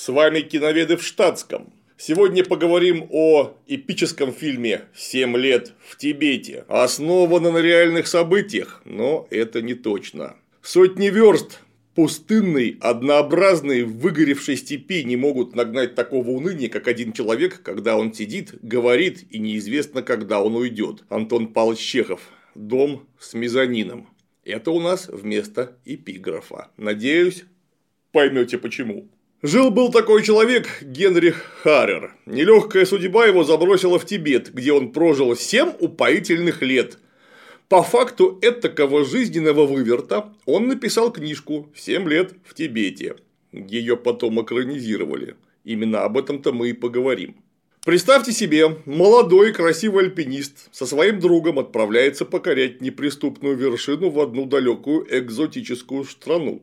С вами киноведы в штатском. Сегодня поговорим о эпическом фильме «Семь лет в Тибете». Основано на реальных событиях, но это не точно. Сотни верст пустынной, однообразной, выгоревшей степи не могут нагнать такого уныния, как один человек, когда он сидит, говорит и неизвестно, когда он уйдет. Антон Павлович Чехов. Дом с мезонином. Это у нас вместо эпиграфа. Надеюсь, поймете почему. Жил-был такой человек Генрих Харрер. Нелегкая судьба его забросила в Тибет, где он прожил семь упоительных лет. По факту этакого жизненного выверта он написал книжку «Семь лет в Тибете». Ее потом экранизировали. Именно об этом-то мы и поговорим. Представьте себе, молодой красивый альпинист со своим другом отправляется покорять неприступную вершину в одну далекую экзотическую страну.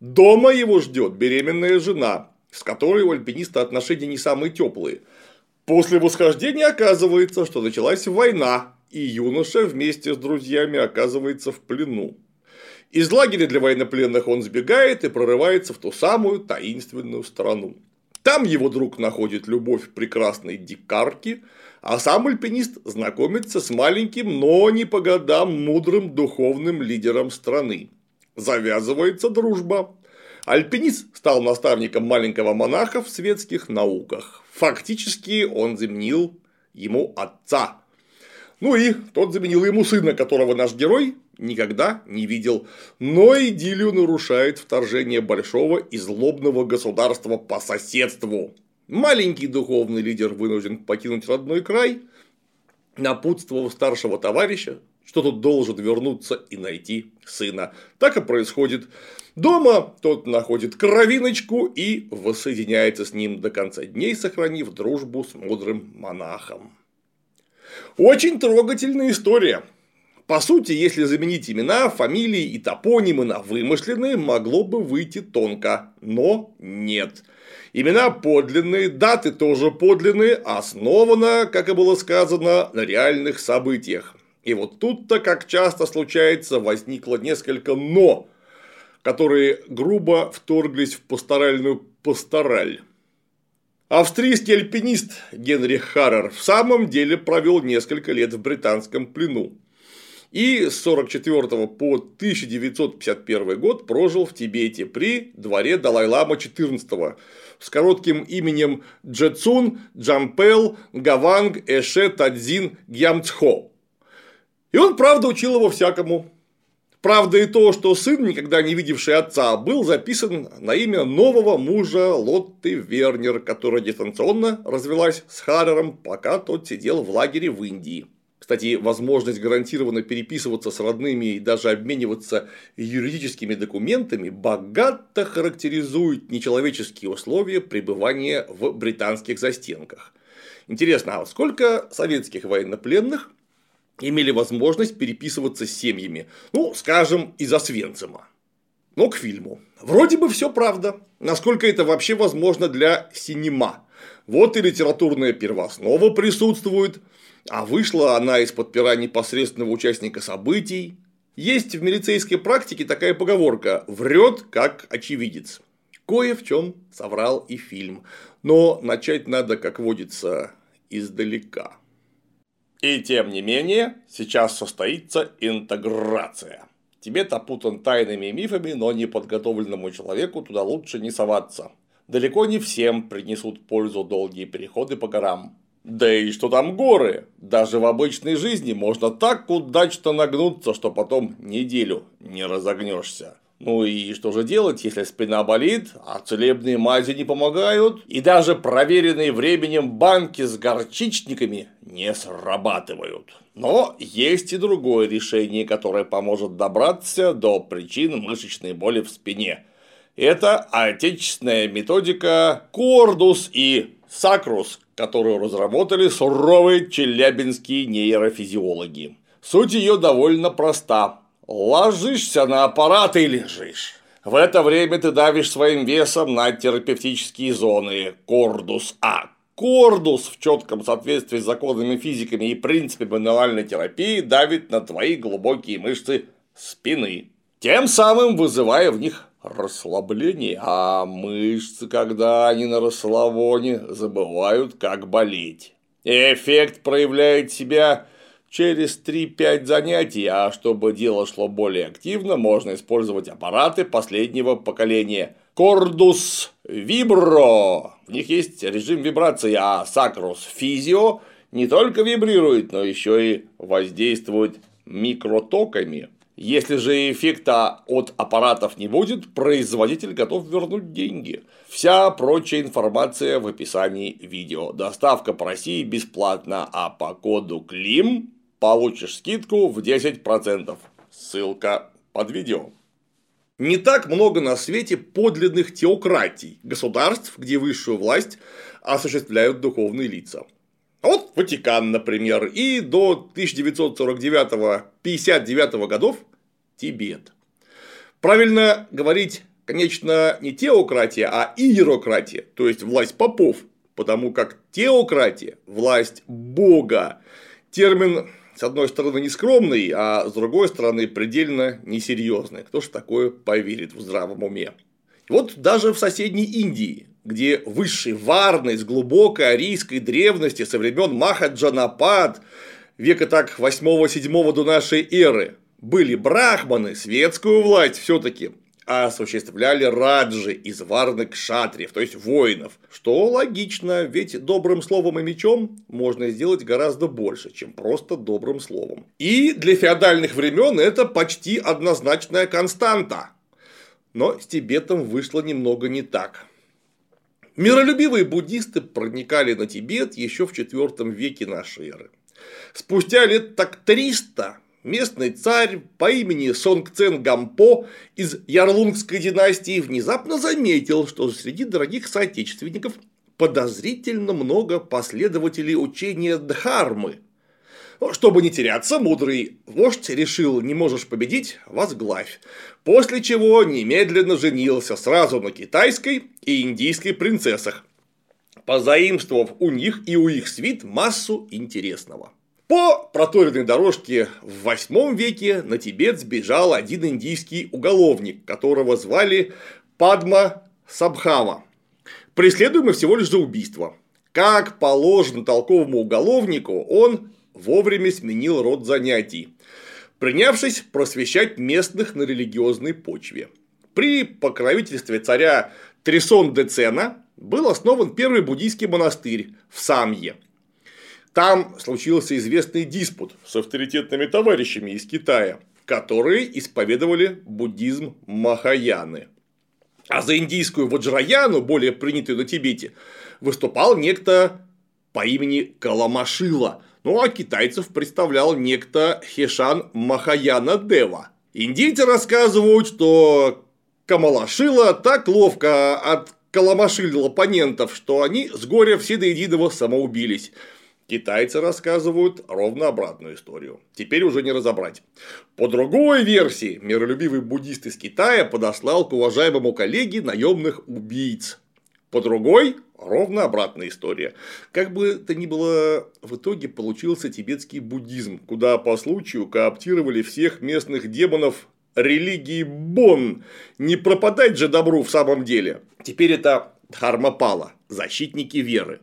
Дома его ждет беременная жена, с которой у альпиниста отношения не самые теплые. После восхождения оказывается, что началась война, и юноша вместе с друзьями оказывается в плену. Из лагеря для военнопленных он сбегает и прорывается в ту самую таинственную страну. Там его друг находит любовь прекрасной дикарки, а сам альпинист знакомится с маленьким, но не по годам мудрым духовным лидером страны. Завязывается дружба. Альпинист стал наставником маленького монаха в светских науках. Фактически он заменил ему отца. Ну и тот заменил ему сына, которого наш герой никогда не видел. Но идиллию нарушает вторжение большого и злобного государства по соседству. Маленький духовный лидер вынужден покинуть родной край, напутствовав старшего товарища, что тот должен вернуться и найти сына. Так и происходит. Дома тот находит кровиночку и воссоединяется с ним до конца дней, сохранив дружбу с мудрым монахом. Очень трогательная история. По сути, если заменить имена, фамилии и топонимы на вымышленные, могло бы выйти тонко, но нет. Имена подлинные, даты тоже подлинные, основано, как и было сказано, на реальных событиях. И вот тут-то, как часто случается, возникло несколько «но», которые грубо вторглись в пасторальную пастораль. Австрийский альпинист Генрих Харрер в самом деле провел несколько лет в британском плену и с 1944 по 1951 год прожил в Тибете при дворе Далай-Лама XIV с коротким именем Джецун Джампел Гаванг Эше Тадзин Гьямцхо. И он, правда, учил его всякому. Правда и то, что сын, никогда не видевший отца, был записан на имя нового мужа Лотты Вернер, которая дистанционно развелась с Харрером, пока тот сидел в лагере в Индии. Кстати, возможность гарантированно переписываться с родными и даже обмениваться юридическими документами богато характеризует нечеловеческие условия пребывания в британских застенках. Интересно, а сколько советских военнопленных имели возможность переписываться с семьями, ну, скажем, из Освенцима? Но к фильму. Вроде бы все правда. Насколько это вообще возможно для синема. Вот и литературная первооснова присутствует – а вышла она из-под пера непосредственного участника событий. Есть в милицейской практике такая поговорка «врет как очевидец». Кое в чем соврал и фильм, но начать надо, как водится, издалека. И тем не менее, сейчас состоится интеграция. Тибет опутан тайными мифами, но неподготовленному человеку туда лучше не соваться. Далеко не всем принесут пользу долгие переходы по горам. Да и что там горы? Даже в обычной жизни можно так удачно нагнуться, что потом неделю не разогнешься. Ну и что же делать, если спина болит, а целебные мази не помогают, и даже проверенные временем банки с горчичниками не срабатывают. Но есть и другое решение, которое поможет добраться до причин мышечной боли в спине. Это отечественная методика Кордус и Сакрус, которую разработали суровые челябинские нейрофизиологи. Суть ее довольно проста. Ложишься на аппарат и лежишь. В это время ты давишь своим весом на терапевтические зоны кордус А. Кордус в четком соответствии с законами физиками и принципами мануальной терапии давит на твои глубокие мышцы спины, тем самым вызывая в них расслабление, а мышцы, когда они на расслабоне, забывают, как болеть. Эффект проявляет себя через 3-5 занятий, а чтобы дело шло более активно, можно использовать аппараты последнего поколения Cordus Vibro. В них есть режим вибрации, а Sacros Physio не только вибрирует, но еще и воздействует микротоками. Если же эффекта от аппаратов не будет, производитель готов вернуть деньги. Вся прочая информация в описании видео. Доставка по России бесплатна, а по коду КЛИМ получишь скидку в 10%. Ссылка под видео. Не так много на свете подлинных теократий, государств, где высшую власть осуществляют духовные лица. Вот Ватикан, например, и до 1949-59 годов Тибет. Правильно говорить, конечно, не теократия, а иерократия, то есть власть попов, потому как теократия – власть Бога. Термин с одной стороны, нескромный, а с другой стороны, предельно несерьезный. Кто ж такое поверит в здравом уме? Вот даже в соседней Индии, где высший варны с глубокой арийской древности со времен Махаджанапад, века так 8-7 до нашей эры, были брахманы, светскую власть все-таки осуществляли раджи из варны кшатриев, то есть воинов. Что логично, ведь добрым словом и мечом можно сделать гораздо больше, чем просто добрым словом. И для феодальных времен это почти однозначная константа. Но с Тибетом вышло немного не так. Миролюбивые буддисты проникали на Тибет еще в IV веке нашей эры. Спустя лет так 300 местный царь по имени Сонг Цен Гампо из Ярлунгской династии внезапно заметил, что среди дорогих соотечественников подозрительно много последователей учения Дхармы. Чтобы не теряться, мудрый вождь решил, не можешь победить, возглавь. После чего немедленно женился сразу на китайской и индийской принцессах, позаимствовав у них и у их свит массу интересного. По проторенной дорожке в восьмом веке на Тибет сбежал один индийский уголовник, которого звали Падма Сабхава, преследуемый всего лишь за убийство. Как положено толковому уголовнику, он вовремя сменил род занятий, принявшись просвещать местных на религиозной почве. При покровительстве царя Трисон Децена был основан первый буддийский монастырь в Самье – там случился известный диспут с авторитетными товарищами из Китая, которые исповедовали буддизм Махаяны. А за индийскую Ваджраяну, более принятую на Тибете, выступал некто по имени Каламашила, ну а китайцев представлял некто Хешан Махаяна Дева. Индийцы рассказывают, что Камалашила так ловко от Каламашилил оппонентов, что они с горя все до единого самоубились. Китайцы рассказывают ровно обратную историю. Теперь уже не разобрать. По другой версии, миролюбивый буддист из Китая подослал к уважаемому коллеге наемных убийц. По другой, ровно обратная история. Как бы то ни было, в итоге получился тибетский буддизм, куда по случаю кооптировали всех местных демонов религии Бон. Не пропадать же добру в самом деле. Теперь это Дхармапала, защитники веры.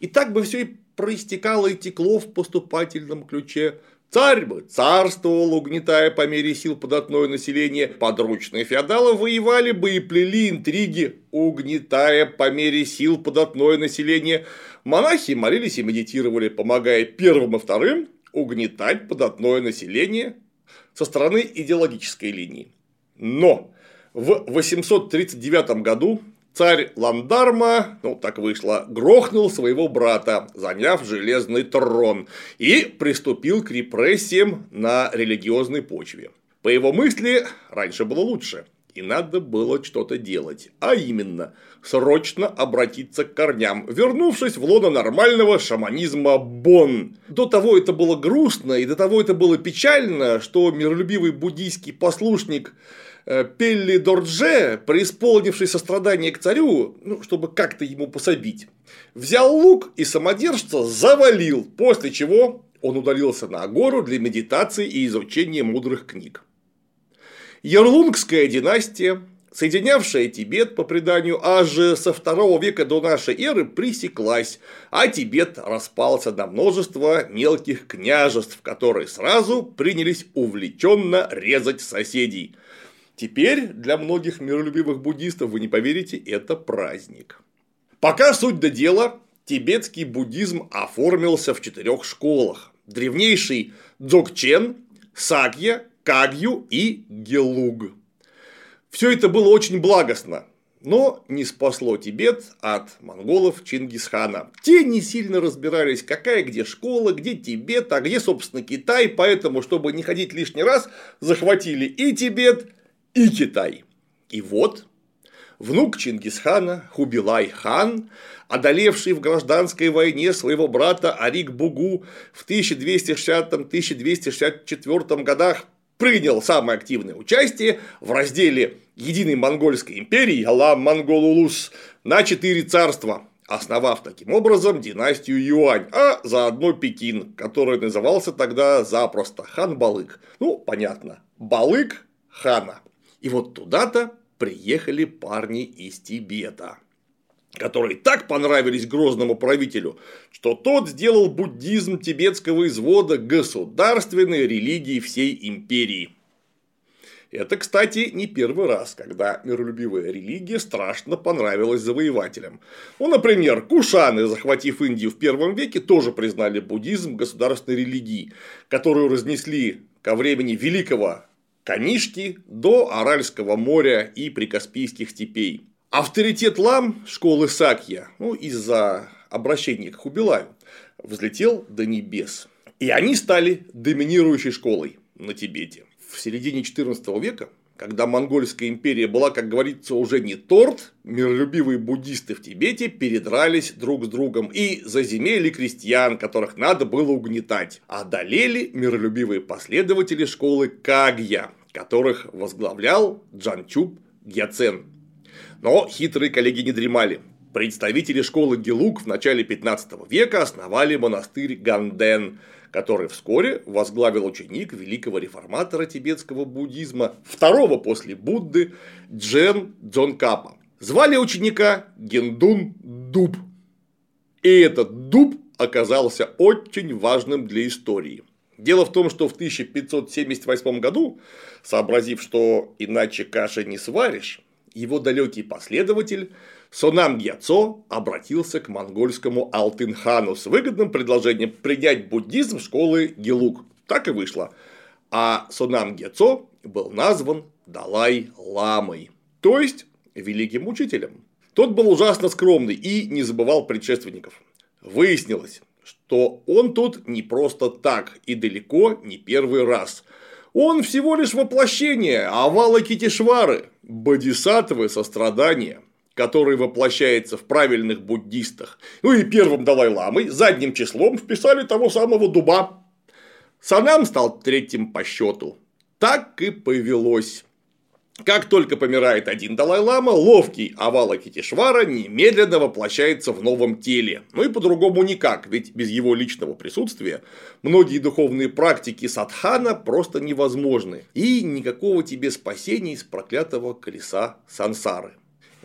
И так бы все и проистекало и текло в поступательном ключе. Царь бы царствовал, угнетая по мере сил податное население, подручные феодалы воевали бы и плели интриги, угнетая по мере сил податное население. Монахи молились и медитировали, помогая первым и вторым угнетать податное население со стороны идеологической линии. Но в 839 году Царь Ландарма, ну так вышло, грохнул своего брата, заняв железный трон, и приступил к репрессиям на религиозной почве. По его мысли, раньше было лучше, и надо было что-то делать, а именно срочно обратиться к корням, вернувшись в лоно нормального шаманизма Бон. До того это было грустно, и до того это было печально, что миролюбивый буддийский послушник Пелли Дордже, преисполнивший сострадание к царю, ну, чтобы как-то ему пособить, взял лук и самодержца завалил, после чего он удалился на гору для медитации и изучения мудрых книг. Ярлунгская династия соединявшая Тибет, по преданию, аж со второго века до нашей эры пресеклась, а Тибет распался на множество мелких княжеств, которые сразу принялись увлеченно резать соседей. Теперь для многих миролюбивых буддистов, вы не поверите, это праздник. Пока суть до дела, тибетский буддизм оформился в четырех школах. Древнейший Дзогчен, Сакья, Кагью и Гелуг. Все это было очень благостно, но не спасло Тибет от монголов Чингисхана. Те не сильно разбирались, какая где школа, где Тибет, а где, собственно, Китай, поэтому, чтобы не ходить лишний раз, захватили и Тибет, и Китай. И вот внук Чингисхана Хубилай хан, одолевший в гражданской войне своего брата Арик Бугу в 1260-1264 годах, принял самое активное участие в разделе единой монгольской империи Алам Монголулус на четыре царства, основав таким образом династию Юань, а заодно Пекин, который назывался тогда запросто хан Балык. Ну, понятно, Балык хана. И вот туда-то приехали парни из Тибета которые так понравились грозному правителю, что тот сделал буддизм тибетского извода государственной религией всей империи. Это, кстати, не первый раз, когда миролюбивая религия страшно понравилась завоевателям. Ну, например, кушаны, захватив Индию в первом веке, тоже признали буддизм государственной религией, которую разнесли ко времени великого Канишки до Аральского моря и прикаспийских степей. Авторитет лам школы Сакья, ну, из-за обращения к Хубилаю, взлетел до небес. И они стали доминирующей школой на Тибете. В середине XIV века, когда Монгольская империя была, как говорится, уже не торт, миролюбивые буддисты в Тибете передрались друг с другом и заземели крестьян, которых надо было угнетать. Одолели миролюбивые последователи школы Кагья, которых возглавлял Джанчуп Гьяцен. Но хитрые коллеги не дремали. Представители школы Гелук в начале 15 века основали монастырь Ганден, который вскоре возглавил ученик великого реформатора тибетского буддизма, второго после Будды Джен Дзонкапа. Звали ученика Гендун Дуб. И этот дуб оказался очень важным для истории. Дело в том, что в 1578 году, сообразив, что иначе каши не сваришь, его далекий последователь Сонам Гьяцо обратился к монгольскому Алтынхану с выгодным предложением принять буддизм школы Гелук. Так и вышло. А Сонам Гьяцо был назван Далай-ламой, то есть великим учителем. Тот был ужасно скромный и не забывал предшественников. Выяснилось, что он тут не просто так и далеко не первый раз – он всего лишь воплощение овала Китишвары, бодисаттвы сострадания, который воплощается в правильных буддистах. Ну и первым Далай-ламой задним числом вписали того самого дуба. Санам стал третьим по счету. Так и повелось. Как только помирает один Далай-Лама, ловкий Авала Китишвара немедленно воплощается в новом теле. Ну и по-другому никак, ведь без его личного присутствия многие духовные практики садхана просто невозможны. И никакого тебе спасения из проклятого колеса сансары.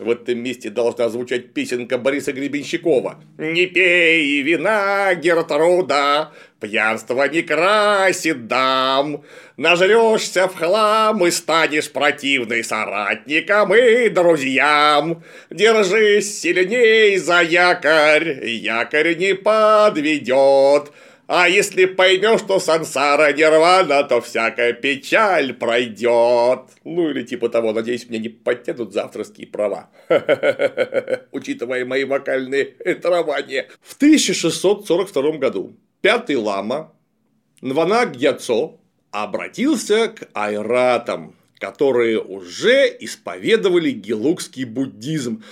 В этом месте должна звучать песенка Бориса Гребенщикова. «Не пей вина, Гертруда, пьянство не красит дам, нажрешься в хлам и станешь противной соратникам и друзьям. Держись сильней за якорь, якорь не подведет». А если поймешь, что сансара нирвана, то всякая печаль пройдет. Ну или типа того, надеюсь, мне не подтянут завтрашние права. Учитывая мои вокальные травания. В 1642 году пятый лама Нванак Гьяцо обратился к айратам, которые уже исповедовали гелукский буддизм,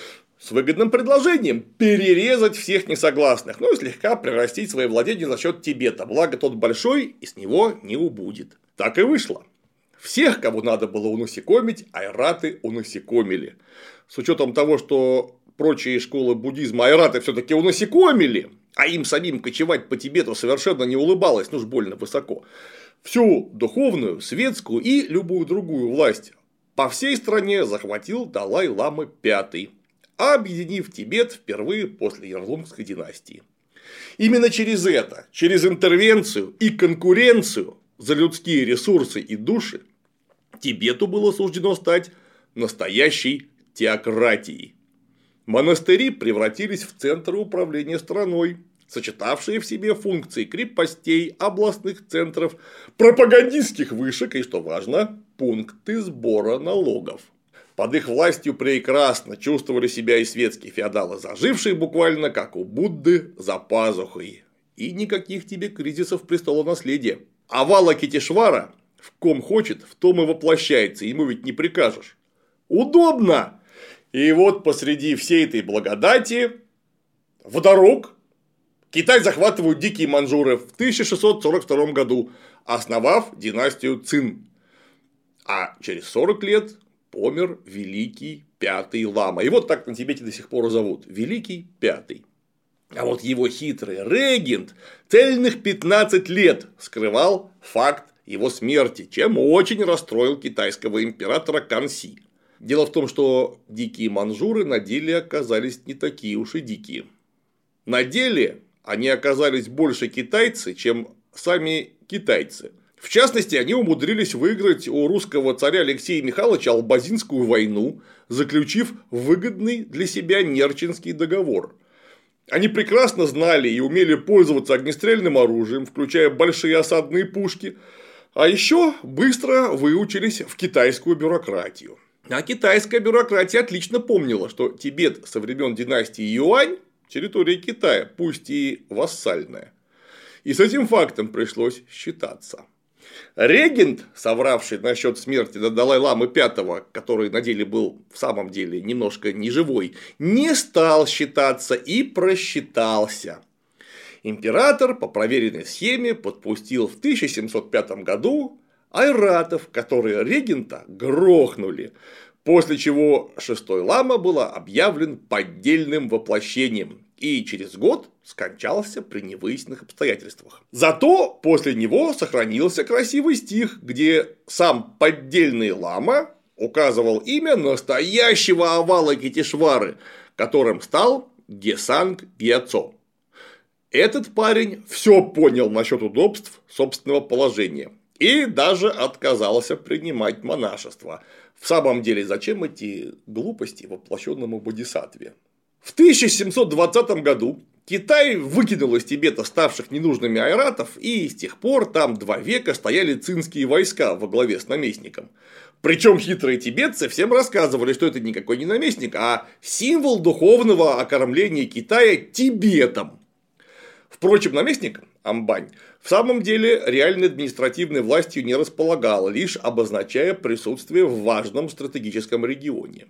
с выгодным предложением перерезать всех несогласных, ну и слегка прирастить свои владения за счет Тибета, благо тот большой и с него не убудет. Так и вышло. Всех, кого надо было унасекомить, айраты унасекомили. С учетом того, что прочие школы буддизма айраты все-таки унасекомили, а им самим кочевать по Тибету совершенно не улыбалось, ну уж больно высоко. Всю духовную, светскую и любую другую власть по всей стране захватил Далай-Лама V, объединив Тибет впервые после Ярлунгской династии. Именно через это, через интервенцию и конкуренцию за людские ресурсы и души, Тибету было суждено стать настоящей теократией. Монастыри превратились в центры управления страной, сочетавшие в себе функции крепостей, областных центров, пропагандистских вышек и, что важно, пункты сбора налогов. Под их властью прекрасно чувствовали себя и светские феодалы, зажившие буквально как у Будды за пазухой. И никаких тебе кризисов престола наследия. Авала Китишвара в ком хочет, в том и воплощается, ему ведь не прикажешь. Удобно! И вот посреди всей этой благодати вдруг Китай захватывают дикие манжуры в 1642 году, основав династию Цин. А через 40 лет помер Великий Пятый Лама. И вот так на Тибете до сих пор зовут. Великий Пятый. А вот его хитрый регент цельных 15 лет скрывал факт его смерти, чем очень расстроил китайского императора Канси. Дело в том, что дикие манжуры на деле оказались не такие уж и дикие. На деле они оказались больше китайцы, чем сами китайцы. В частности, они умудрились выиграть у русского царя Алексея Михайловича Албазинскую войну, заключив выгодный для себя Нерчинский договор. Они прекрасно знали и умели пользоваться огнестрельным оружием, включая большие осадные пушки, а еще быстро выучились в китайскую бюрократию. А китайская бюрократия отлично помнила, что Тибет со времен династии Юань территория Китая, пусть и вассальная. И с этим фактом пришлось считаться. Регент, совравший насчет смерти Далай-Ламы V, который на деле был в самом деле немножко неживой, не стал считаться и просчитался. Император по проверенной схеме подпустил в 1705 году айратов, которые регента грохнули, после чего шестой лама был объявлен поддельным воплощением и через год скончался при невыясненных обстоятельствах. Зато после него сохранился красивый стих, где сам поддельный лама указывал имя настоящего овала Китишвары, которым стал Гесанг Гиацо. Этот парень все понял насчет удобств собственного положения и даже отказался принимать монашество. В самом деле, зачем эти глупости воплощенному бодисатве? В 1720 году Китай выкинул из Тибета ставших ненужными айратов, и с тех пор там два века стояли цинские войска во главе с наместником. Причем хитрые тибетцы всем рассказывали, что это никакой не наместник, а символ духовного окормления Китая Тибетом. Впрочем, наместник Амбань в самом деле реальной административной властью не располагал, лишь обозначая присутствие в важном стратегическом регионе.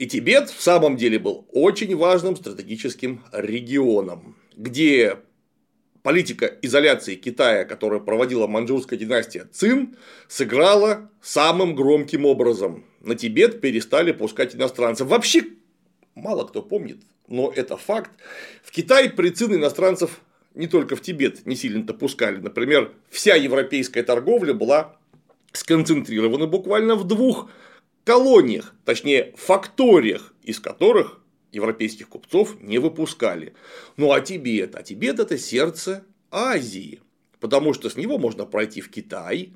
И Тибет в самом деле был очень важным стратегическим регионом, где политика изоляции Китая, которую проводила маньчжурская династия Цин, сыграла самым громким образом. На Тибет перестали пускать иностранцев. Вообще, мало кто помнит, но это факт. В Китай при Цин иностранцев не только в Тибет не сильно-то пускали. Например, вся европейская торговля была сконцентрирована буквально в двух колониях, точнее факториях, из которых европейских купцов не выпускали. Ну а Тибет? А Тибет это сердце Азии, потому что с него можно пройти в Китай.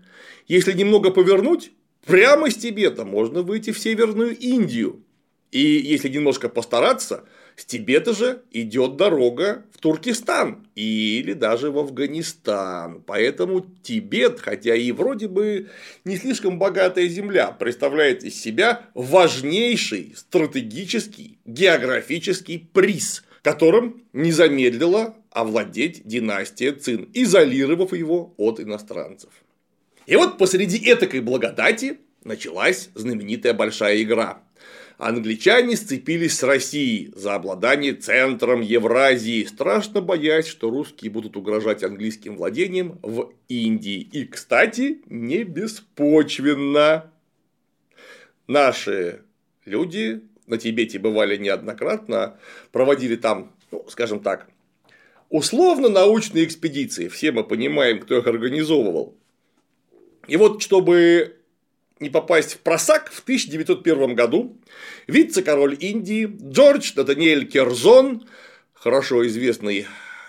Если немного повернуть, прямо с Тибета можно выйти в Северную Индию. И если немножко постараться, с Тибета же идет дорога в Туркестан или даже в Афганистан. Поэтому Тибет, хотя и вроде бы не слишком богатая земля, представляет из себя важнейший стратегический географический приз, которым не замедлила овладеть династия Цин, изолировав его от иностранцев. И вот посреди этакой благодати началась знаменитая большая игра англичане сцепились с Россией за обладание центром Евразии, страшно боясь, что русские будут угрожать английским владением в Индии. И, кстати, не беспочвенно. Наши люди на Тибете бывали неоднократно, проводили там, ну, скажем так, условно-научные экспедиции. Все мы понимаем, кто их организовывал. И вот, чтобы не попасть в просак, в 1901 году вице-король Индии Джордж Натаниэль Керзон, хорошо известный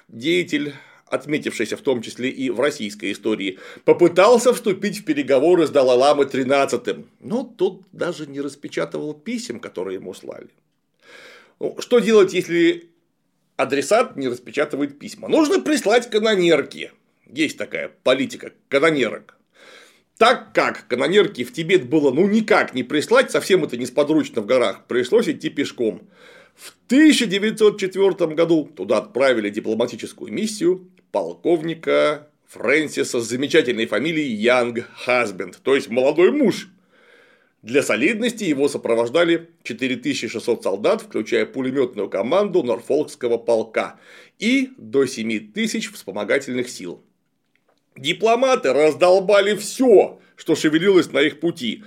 деятель, отметившийся в том числе и в российской истории, попытался вступить в переговоры с Далай-Ламой XIII, но тот даже не распечатывал писем, которые ему слали. Ну, что делать, если адресат не распечатывает письма? Нужно прислать канонерки. Есть такая политика канонерок. Так как канонерки в Тибет было ну никак не прислать, совсем это несподручно в горах, пришлось идти пешком. В 1904 году туда отправили дипломатическую миссию полковника Фрэнсиса с замечательной фамилией Янг Хасбенд, то есть молодой муж. Для солидности его сопровождали 4600 солдат, включая пулеметную команду Норфолкского полка и до 7000 вспомогательных сил. Дипломаты раздолбали все, что шевелилось на их пути.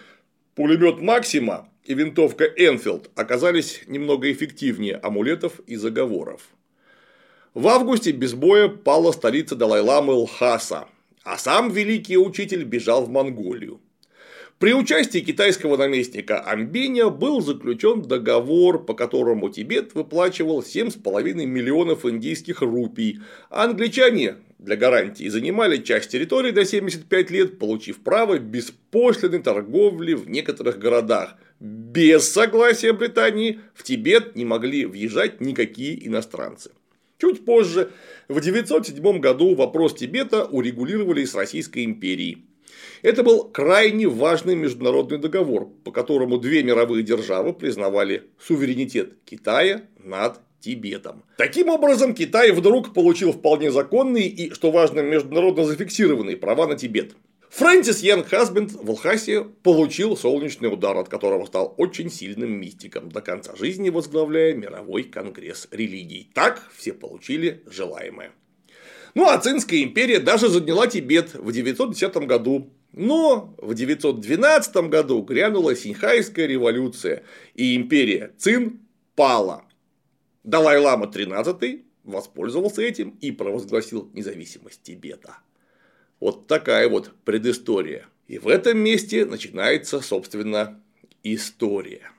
Пулемет Максима и винтовка Энфилд оказались немного эффективнее амулетов и заговоров. В августе без боя пала столица Далай-ламы Лхаса, а сам великий учитель бежал в Монголию. При участии китайского наместника Амбеня был заключен договор, по которому Тибет выплачивал 7,5 миллионов индийских рупий, а англичане для гарантии занимали часть территории до 75 лет, получив право беспошлиной торговли в некоторых городах. Без согласия Британии в Тибет не могли въезжать никакие иностранцы. Чуть позже, в 907 году, вопрос Тибета урегулировали с Российской империей. Это был крайне важный международный договор, по которому две мировые державы признавали суверенитет Китая над Тибетом. Таким образом, Китай вдруг получил вполне законные и, что важно, международно зафиксированные права на Тибет. Фрэнсис Ян Хасбенд в Алхасе получил солнечный удар, от которого стал очень сильным мистиком, до конца жизни возглавляя мировой конгресс религий. Так все получили желаемое. Ну а Цинская империя даже заняла Тибет в 910 году. Но в 912 году грянула Синьхайская революция, и империя Цин пала. Далай-лама XIII воспользовался этим и провозгласил независимость Тибета. Вот такая вот предыстория. И в этом месте начинается, собственно, история.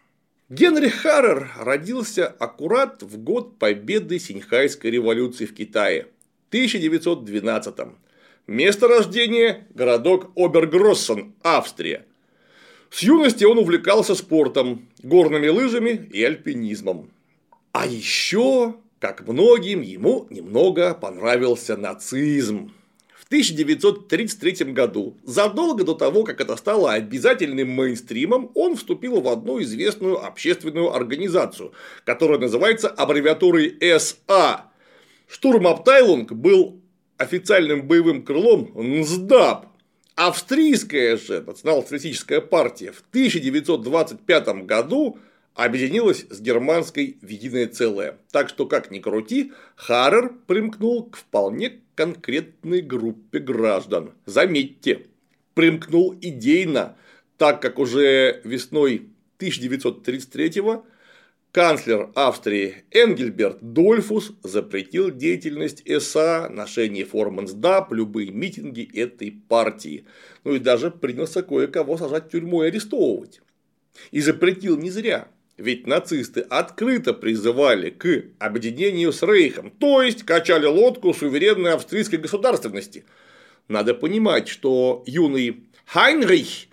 Генри Харрер родился аккурат в год победы Синьхайской революции в Китае – 1912. Место рождения – городок Обергроссен, Австрия. С юности он увлекался спортом, горными лыжами и альпинизмом. А еще, как многим, ему немного понравился нацизм. В 1933 году, задолго до того, как это стало обязательным мейнстримом, он вступил в одну известную общественную организацию, которая называется аббревиатурой СА Штурм Аптайлунг был официальным боевым крылом НСДАП. Австрийская же национал-социалистическая партия в 1925 году объединилась с германской в единое целое. Так что, как ни крути, Харрер примкнул к вполне конкретной группе граждан. Заметьте, примкнул идейно, так как уже весной 1933 года Канцлер Австрии Энгельберт Дольфус запретил деятельность СА, ношение форм НСДАП, любые митинги этой партии. Ну и даже принялся кое-кого сажать в тюрьму и арестовывать. И запретил не зря. Ведь нацисты открыто призывали к объединению с Рейхом, то есть качали лодку суверенной австрийской государственности. Надо понимать, что юный Хайнрих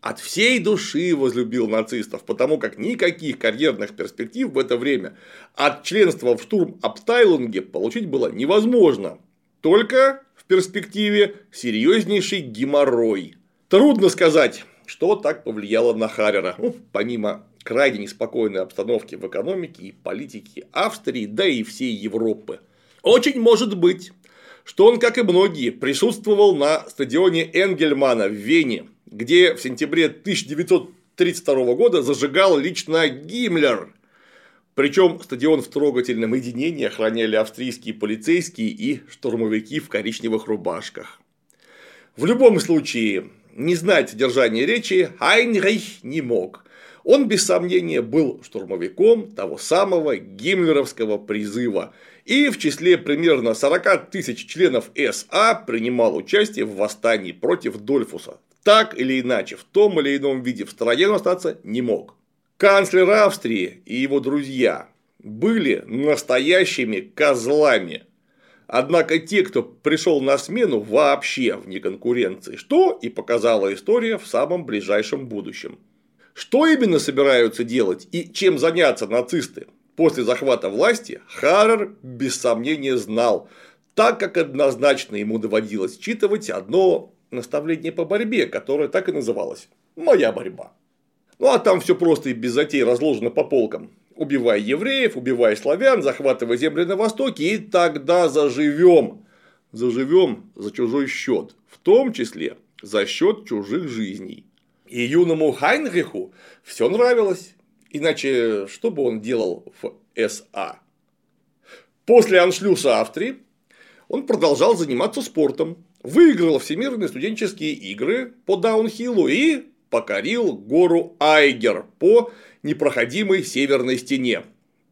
от всей души возлюбил нацистов, потому как никаких карьерных перспектив в это время от членства в штурм Аптайлунге получить было невозможно. Только в перспективе серьезнейший геморрой. Трудно сказать, что так повлияло на Харрера, ну, помимо крайне неспокойной обстановки в экономике и политике Австрии, да и всей Европы. Очень может быть, что он, как и многие, присутствовал на стадионе Энгельмана в Вене где в сентябре 1932 года зажигал лично Гиммлер. Причем стадион в трогательном единении охраняли австрийские полицейские и штурмовики в коричневых рубашках. В любом случае, не знать содержание речи Хайнрих не мог. Он, без сомнения, был штурмовиком того самого гиммлеровского призыва и в числе примерно 40 тысяч членов СА принимал участие в восстании против Дольфуса так или иначе, в том или ином виде в стороне он остаться не мог. Канцлер Австрии и его друзья были настоящими козлами. Однако те, кто пришел на смену, вообще вне конкуренции, что и показала история в самом ближайшем будущем. Что именно собираются делать и чем заняться нацисты после захвата власти, Харрер без сомнения знал, так как однозначно ему доводилось читывать одно наставление по борьбе, которое так и называлось «Моя борьба». Ну а там все просто и без затей разложено по полкам. Убивай евреев, убивай славян, захватывай земли на Востоке, и тогда заживем. Заживем за чужой счет, в том числе за счет чужих жизней. И юному Хайнриху все нравилось. Иначе что бы он делал в СА? После аншлюса Австрии он продолжал заниматься спортом, выиграл всемирные студенческие игры по даунхиллу и покорил гору Айгер по непроходимой северной стене,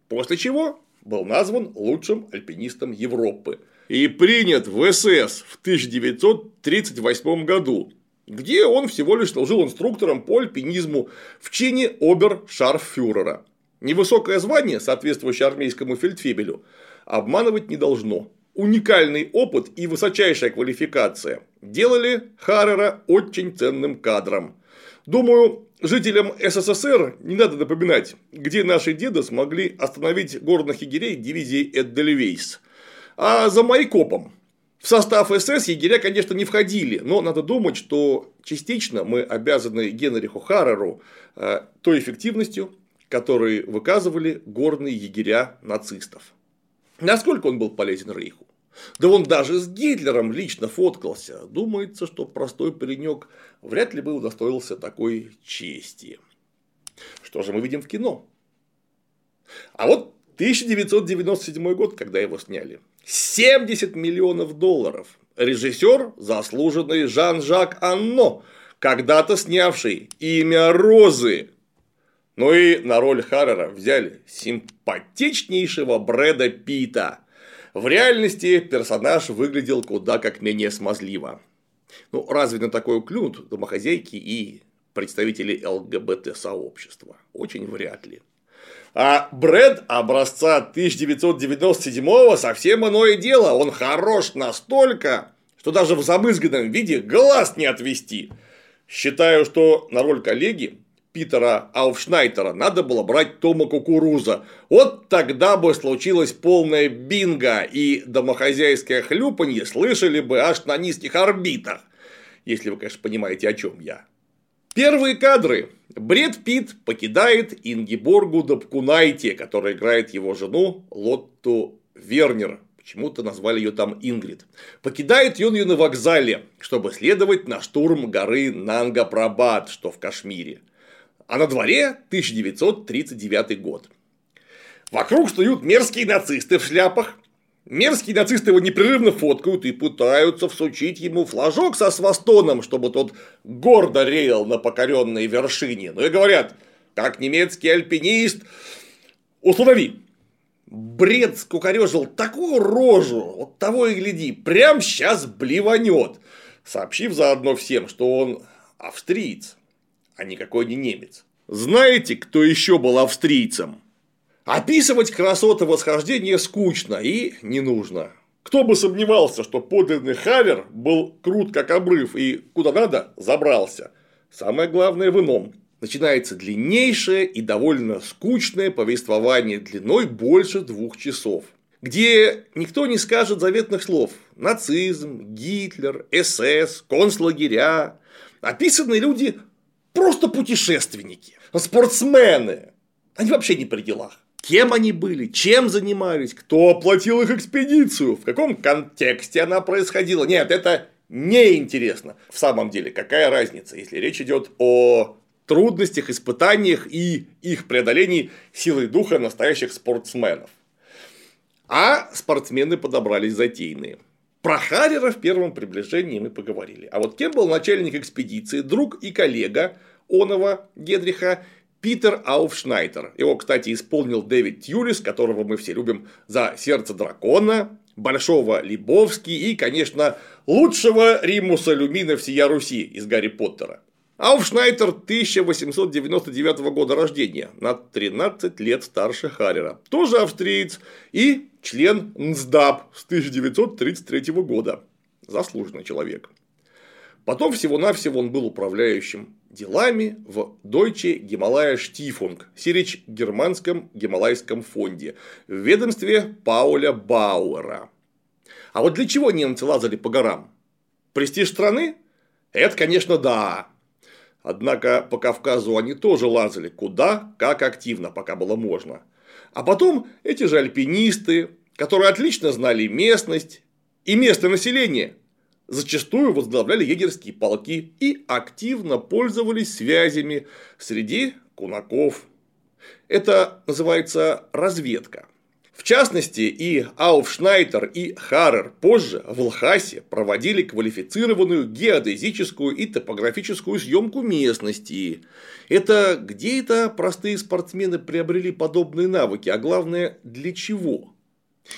после чего был назван лучшим альпинистом Европы и принят в СС в 1938 году, где он всего лишь служил инструктором по альпинизму в чине обер-шарфюрера. Невысокое звание, соответствующее армейскому фельдфебелю, обманывать не должно уникальный опыт и высочайшая квалификация делали Харрера очень ценным кадром. Думаю, жителям СССР не надо напоминать, где наши деды смогли остановить горных егерей дивизии Эддельвейс. А за Майкопом. В состав СС егеря, конечно, не входили, но надо думать, что частично мы обязаны Генриху Харреру э, той эффективностью, которой выказывали горные егеря нацистов. Насколько он был полезен Рейху? Да он даже с Гитлером лично фоткался. Думается, что простой паренек вряд ли бы удостоился такой чести. Что же мы видим в кино? А вот 1997 год, когда его сняли. 70 миллионов долларов. Режиссер заслуженный Жан-Жак Анно, когда-то снявший имя Розы. Ну и на роль Харрера взяли симпатичнейшего Брэда Питта. В реальности персонаж выглядел куда как менее смазливо. Ну, разве на такое клюнут домохозяйки и представители ЛГБТ-сообщества? Очень вряд ли. А Брэд образца 1997-го совсем иное дело. Он хорош настолько, что даже в замызганном виде глаз не отвести. Считаю, что на роль коллеги Питера Ауфшнайтера надо было брать Тома Кукуруза. Вот тогда бы случилось полное бинго, и домохозяйское хлюпанье слышали бы аж на низких орбитах. Если вы, конечно, понимаете, о чем я. Первые кадры. Бред Питт покидает Ингиборгу Добкунайте, которая играет его жену Лотту Вернер. Почему-то назвали ее там Ингрид. Покидает он ее на вокзале, чтобы следовать на штурм горы Нанга-Прабат, что в Кашмире. А на дворе 1939 год. Вокруг стоят мерзкие нацисты в шляпах. Мерзкие нацисты его непрерывно фоткают и пытаются всучить ему флажок со свастоном, чтобы тот гордо реял на покоренной вершине. Ну и говорят, как немецкий альпинист, установи, бред скукорежил такую рожу, вот того и гляди, прям сейчас блеванет, сообщив заодно всем, что он австриец а никакой не немец. Знаете, кто еще был австрийцем? Описывать красоты восхождения скучно и не нужно. Кто бы сомневался, что подлинный Хавер был крут как обрыв и куда надо забрался. Самое главное в ином. Начинается длиннейшее и довольно скучное повествование длиной больше двух часов где никто не скажет заветных слов. Нацизм, Гитлер, СС, концлагеря. Описаны люди Просто путешественники, спортсмены. Они вообще не при делах. Кем они были, чем занимались, кто оплатил их экспедицию, в каком контексте она происходила. Нет, это неинтересно. В самом деле, какая разница, если речь идет о трудностях, испытаниях и их преодолении силой духа настоящих спортсменов. А спортсмены подобрались затейные. Про Харрера в первом приближении мы поговорили. А вот кем был начальник экспедиции, друг и коллега Онова Гедриха Питер Ауфшнайтер. Его, кстати, исполнил Дэвид Тьюрис, которого мы все любим за «Сердце дракона», Большого Лебовски и, конечно, лучшего Римуса Люмина всея Руси из Гарри Поттера. Ауфшнайтер 1899 года рождения, на 13 лет старше Харрера, тоже австриец и член НСДАП с 1933 года. Заслуженный человек. Потом всего-навсего он был управляющим делами в Deutsche Гималая Штифунг, сирич германском Гималайском фонде, в ведомстве Пауля Бауэра. А вот для чего немцы лазали по горам? Престиж страны? Это, конечно, да. Однако по Кавказу они тоже лазали куда, как активно, пока было можно. А потом эти же альпинисты, которые отлично знали местность и место населения, зачастую возглавляли егерские полки и активно пользовались связями среди кунаков. Это называется разведка. В частности, и Ауфшнайтер, и Харрер позже в Лхасе проводили квалифицированную геодезическую и топографическую съемку местности. Это где это простые спортсмены приобрели подобные навыки, а главное, для чего?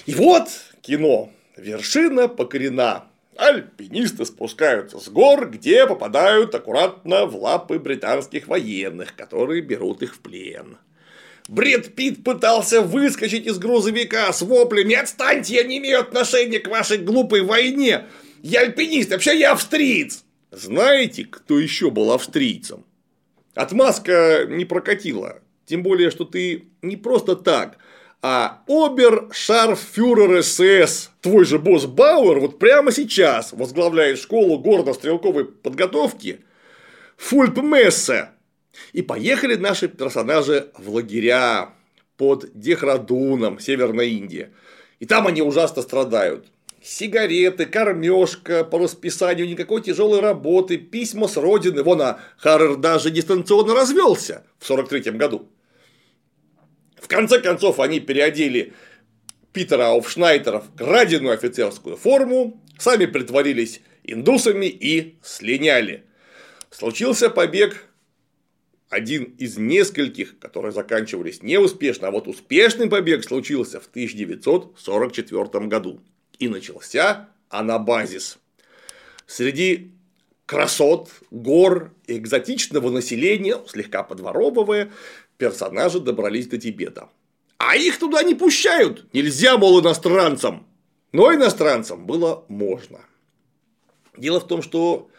И вот кино. Вершина покорена. Альпинисты спускаются с гор, где попадают аккуратно в лапы британских военных, которые берут их в плен. Бред Питт пытался выскочить из грузовика с воплями «Отстаньте, я не имею отношения к вашей глупой войне! Я альпинист, вообще я австриец!» Знаете, кто еще был австрийцем? Отмазка не прокатила. Тем более, что ты не просто так, а обер-шарфюрер СС, твой же босс Бауэр, вот прямо сейчас возглавляет школу городо-стрелковой подготовки Фульпмессе и поехали наши персонажи в лагеря под Дехрадуном, Северная Индия. И там они ужасно страдают. Сигареты, кормежка, по расписанию никакой тяжелой работы, письма с родины. Вон, а Харрер даже дистанционно развелся в 43 году. В конце концов, они переодели Питера Ауфшнайтера в краденую офицерскую форму, сами притворились индусами и слиняли. Случился побег один из нескольких, которые заканчивались неуспешно, а вот успешный побег случился в 1944 году. И начался анабазис. Среди красот, гор экзотичного населения, слегка подворовывая, персонажи добрались до Тибета. А их туда не пущают, нельзя, мол, иностранцам. Но иностранцам было можно. Дело в том, что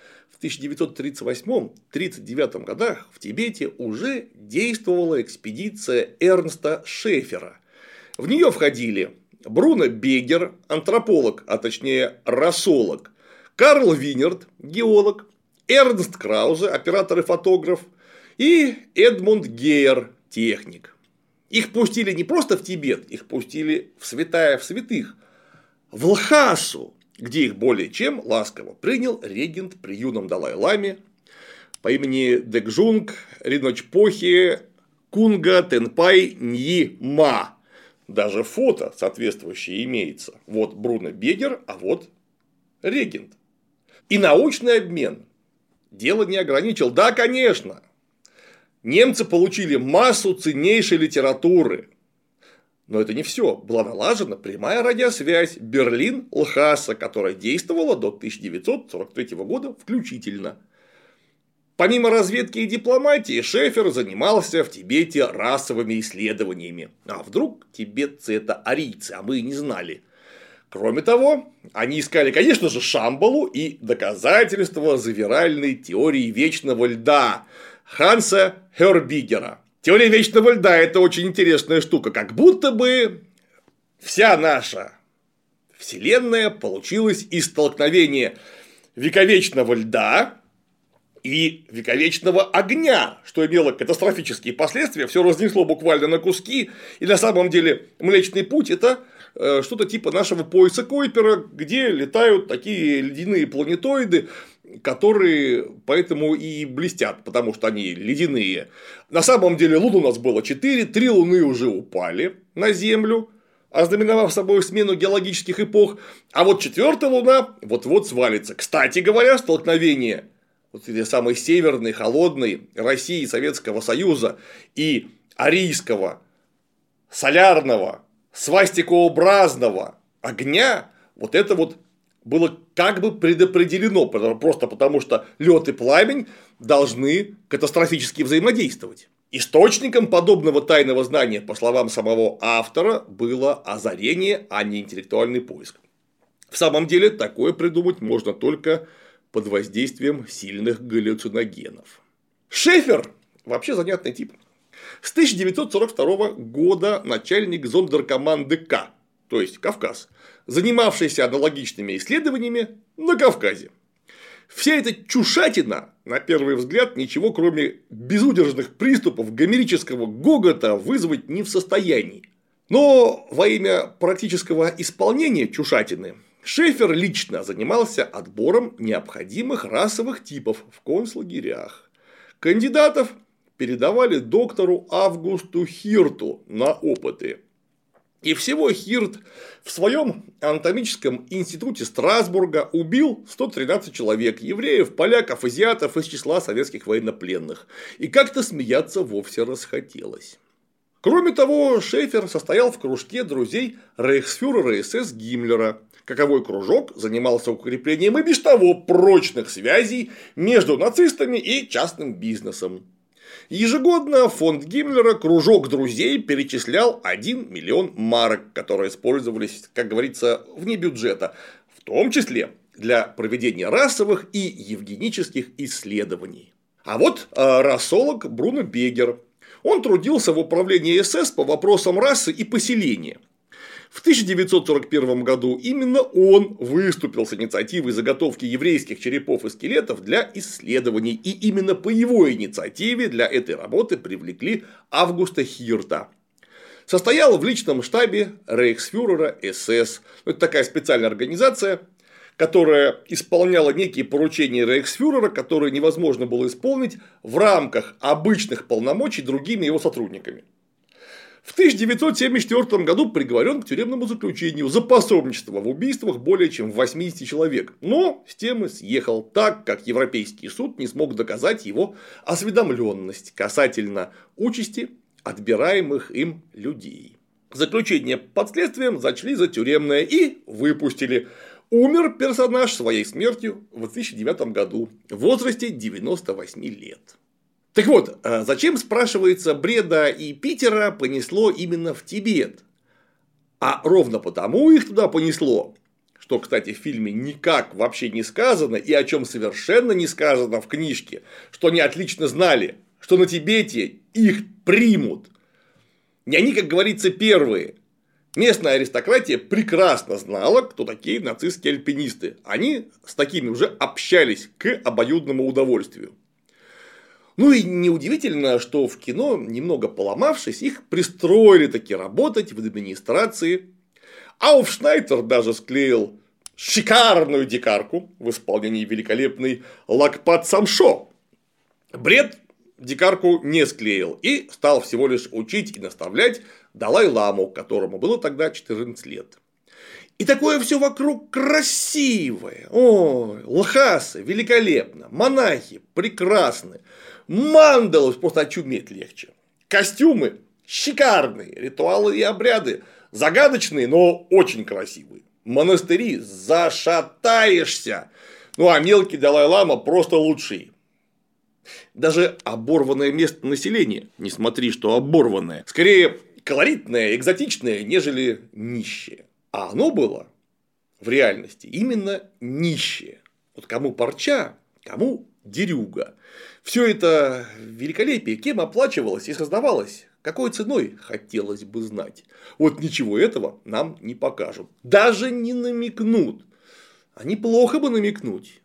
1938-39 годах в Тибете уже действовала экспедиция Эрнста Шефера. В нее входили Бруно Бегер, антрополог, а точнее расолог, Карл Винерт, геолог, Эрнст Краузе, оператор и фотограф, и Эдмунд Гейер, техник. Их пустили не просто в Тибет, их пустили в святая в святых, в Лхасу, где их более чем ласково принял регент при юном Далай-Ламе по имени Декжунг Риночпохи Кунга Тенпай Ньи Ма. Даже фото соответствующее имеется. Вот Бруно Бегер, а вот регент. И научный обмен дело не ограничил. Да, конечно, немцы получили массу ценнейшей литературы, но это не все. Была налажена прямая радиосвязь Берлин-Лхаса, которая действовала до 1943 года включительно. Помимо разведки и дипломатии, Шефер занимался в Тибете расовыми исследованиями. А вдруг тибетцы это арийцы, а мы не знали. Кроме того, они искали, конечно же, Шамбалу и доказательства завиральной теории вечного льда Ханса Хербигера. Теория вечного льда – это очень интересная штука. Как будто бы вся наша Вселенная получилась из столкновения вековечного льда и вековечного огня, что имело катастрофические последствия, все разнесло буквально на куски, и на самом деле Млечный Путь – это э, что-то типа нашего пояса Койпера, где летают такие ледяные планетоиды, которые поэтому и блестят, потому что они ледяные. На самом деле лун у нас было 4, 3 луны уже упали на Землю, ознаменовав собой смену геологических эпох, а вот четвертая луна вот-вот свалится. Кстати говоря, столкновение вот этой самой северной, холодной России, Советского Союза и арийского, солярного, свастикообразного огня, вот это вот было как бы предопределено, просто потому что лед и пламень должны катастрофически взаимодействовать. Источником подобного тайного знания, по словам самого автора, было озарение, а не интеллектуальный поиск. В самом деле, такое придумать можно только под воздействием сильных галлюциногенов. Шефер – вообще занятный тип. С 1942 года начальник зондеркоманды К, то есть Кавказ, занимавшийся аналогичными исследованиями на Кавказе. Вся эта чушатина, на первый взгляд, ничего кроме безудержных приступов гомерического гогота вызвать не в состоянии. Но во имя практического исполнения чушатины Шефер лично занимался отбором необходимых расовых типов в концлагерях. Кандидатов передавали доктору Августу Хирту на опыты. И всего Хирт в своем анатомическом институте Страсбурга убил 113 человек, евреев, поляков, азиатов из числа советских военнопленных. И как-то смеяться вовсе расхотелось. Кроме того, Шефер состоял в кружке друзей рейхсфюрера СС Гиммлера, Каковой кружок занимался укреплением и без того прочных связей между нацистами и частным бизнесом. Ежегодно фонд Гиммлера кружок друзей перечислял 1 миллион марок, которые использовались, как говорится, вне бюджета, в том числе для проведения расовых и евгенических исследований. А вот э, расолог Бруно Бегер. Он трудился в управлении СС по вопросам расы и поселения – в 1941 году именно он выступил с инициативой заготовки еврейских черепов и скелетов для исследований, и именно по его инициативе для этой работы привлекли Августа Хирта, состоял в личном штабе рейхсфюрера СС. Это такая специальная организация, которая исполняла некие поручения рейхсфюрера, которые невозможно было исполнить в рамках обычных полномочий другими его сотрудниками. В 1974 году приговорен к тюремному заключению за пособничество в убийствах более чем 80 человек, но с темы съехал так, как Европейский суд не смог доказать его осведомленность касательно участи отбираемых им людей. Заключение под следствием зачли за тюремное и выпустили. Умер персонаж своей смертью в 2009 году в возрасте 98 лет. Так вот, а зачем, спрашивается, Бреда и Питера понесло именно в Тибет? А ровно потому их туда понесло, что, кстати, в фильме никак вообще не сказано и о чем совершенно не сказано в книжке, что они отлично знали, что на Тибете их примут. Не они, как говорится, первые. Местная аристократия прекрасно знала, кто такие нацистские альпинисты. Они с такими уже общались к обоюдному удовольствию. Ну и неудивительно, что в кино, немного поломавшись, их пристроили таки работать в администрации. Ауфшнайтер даже склеил шикарную дикарку в исполнении великолепной Лакпат Самшо. Бред дикарку не склеил и стал всего лишь учить и наставлять Далай-ламу, которому было тогда 14 лет. И такое все вокруг красивое. Ой, лхасы, великолепно. Монахи, прекрасны. Мандалы просто очуметь легче. Костюмы шикарные, ритуалы и обряды загадочные, но очень красивые. Монастыри зашатаешься. Ну а мелкий Далай-Лама просто лучший. Даже оборванное место населения, не смотри, что оборванное, скорее колоритное, экзотичное, нежели нищее. А оно было в реальности именно нищее. Вот кому парча, кому дерюга. Все это великолепие кем оплачивалось и создавалось? Какой ценой, хотелось бы знать. Вот ничего этого нам не покажут. Даже не намекнут. А неплохо бы намекнуть.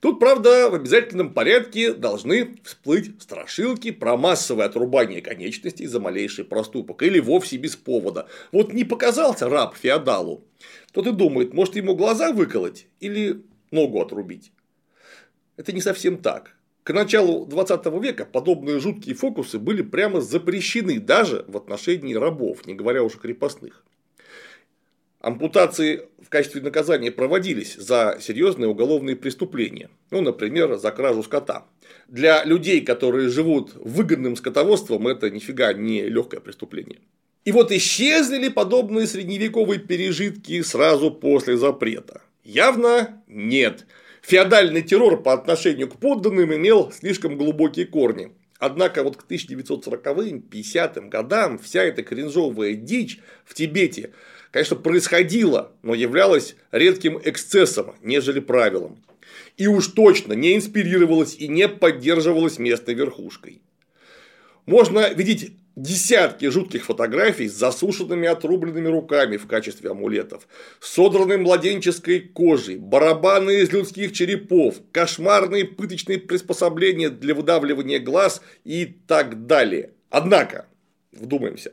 Тут, правда, в обязательном порядке должны всплыть страшилки про массовое отрубание конечностей за малейший проступок или вовсе без повода. Вот не показался раб феодалу, тот и думает, может ему глаза выколоть или ногу отрубить. Это не совсем так. К началу 20 века подобные жуткие фокусы были прямо запрещены даже в отношении рабов, не говоря уж о крепостных. Ампутации в качестве наказания проводились за серьезные уголовные преступления. Ну, например, за кражу скота. Для людей, которые живут выгодным скотоводством, это нифига не легкое преступление. И вот исчезли ли подобные средневековые пережитки сразу после запрета? Явно нет. Феодальный террор по отношению к подданным имел слишком глубокие корни. Однако вот к 1940-м, 50-м годам вся эта кринжовая дичь в Тибете, конечно, происходила, но являлась редким эксцессом, нежели правилом. И уж точно не инспирировалась и не поддерживалась местной верхушкой. Можно видеть десятки жутких фотографий с засушенными отрубленными руками в качестве амулетов, содранной младенческой кожей, барабаны из людских черепов, кошмарные пыточные приспособления для выдавливания глаз и так далее. Однако, вдумаемся,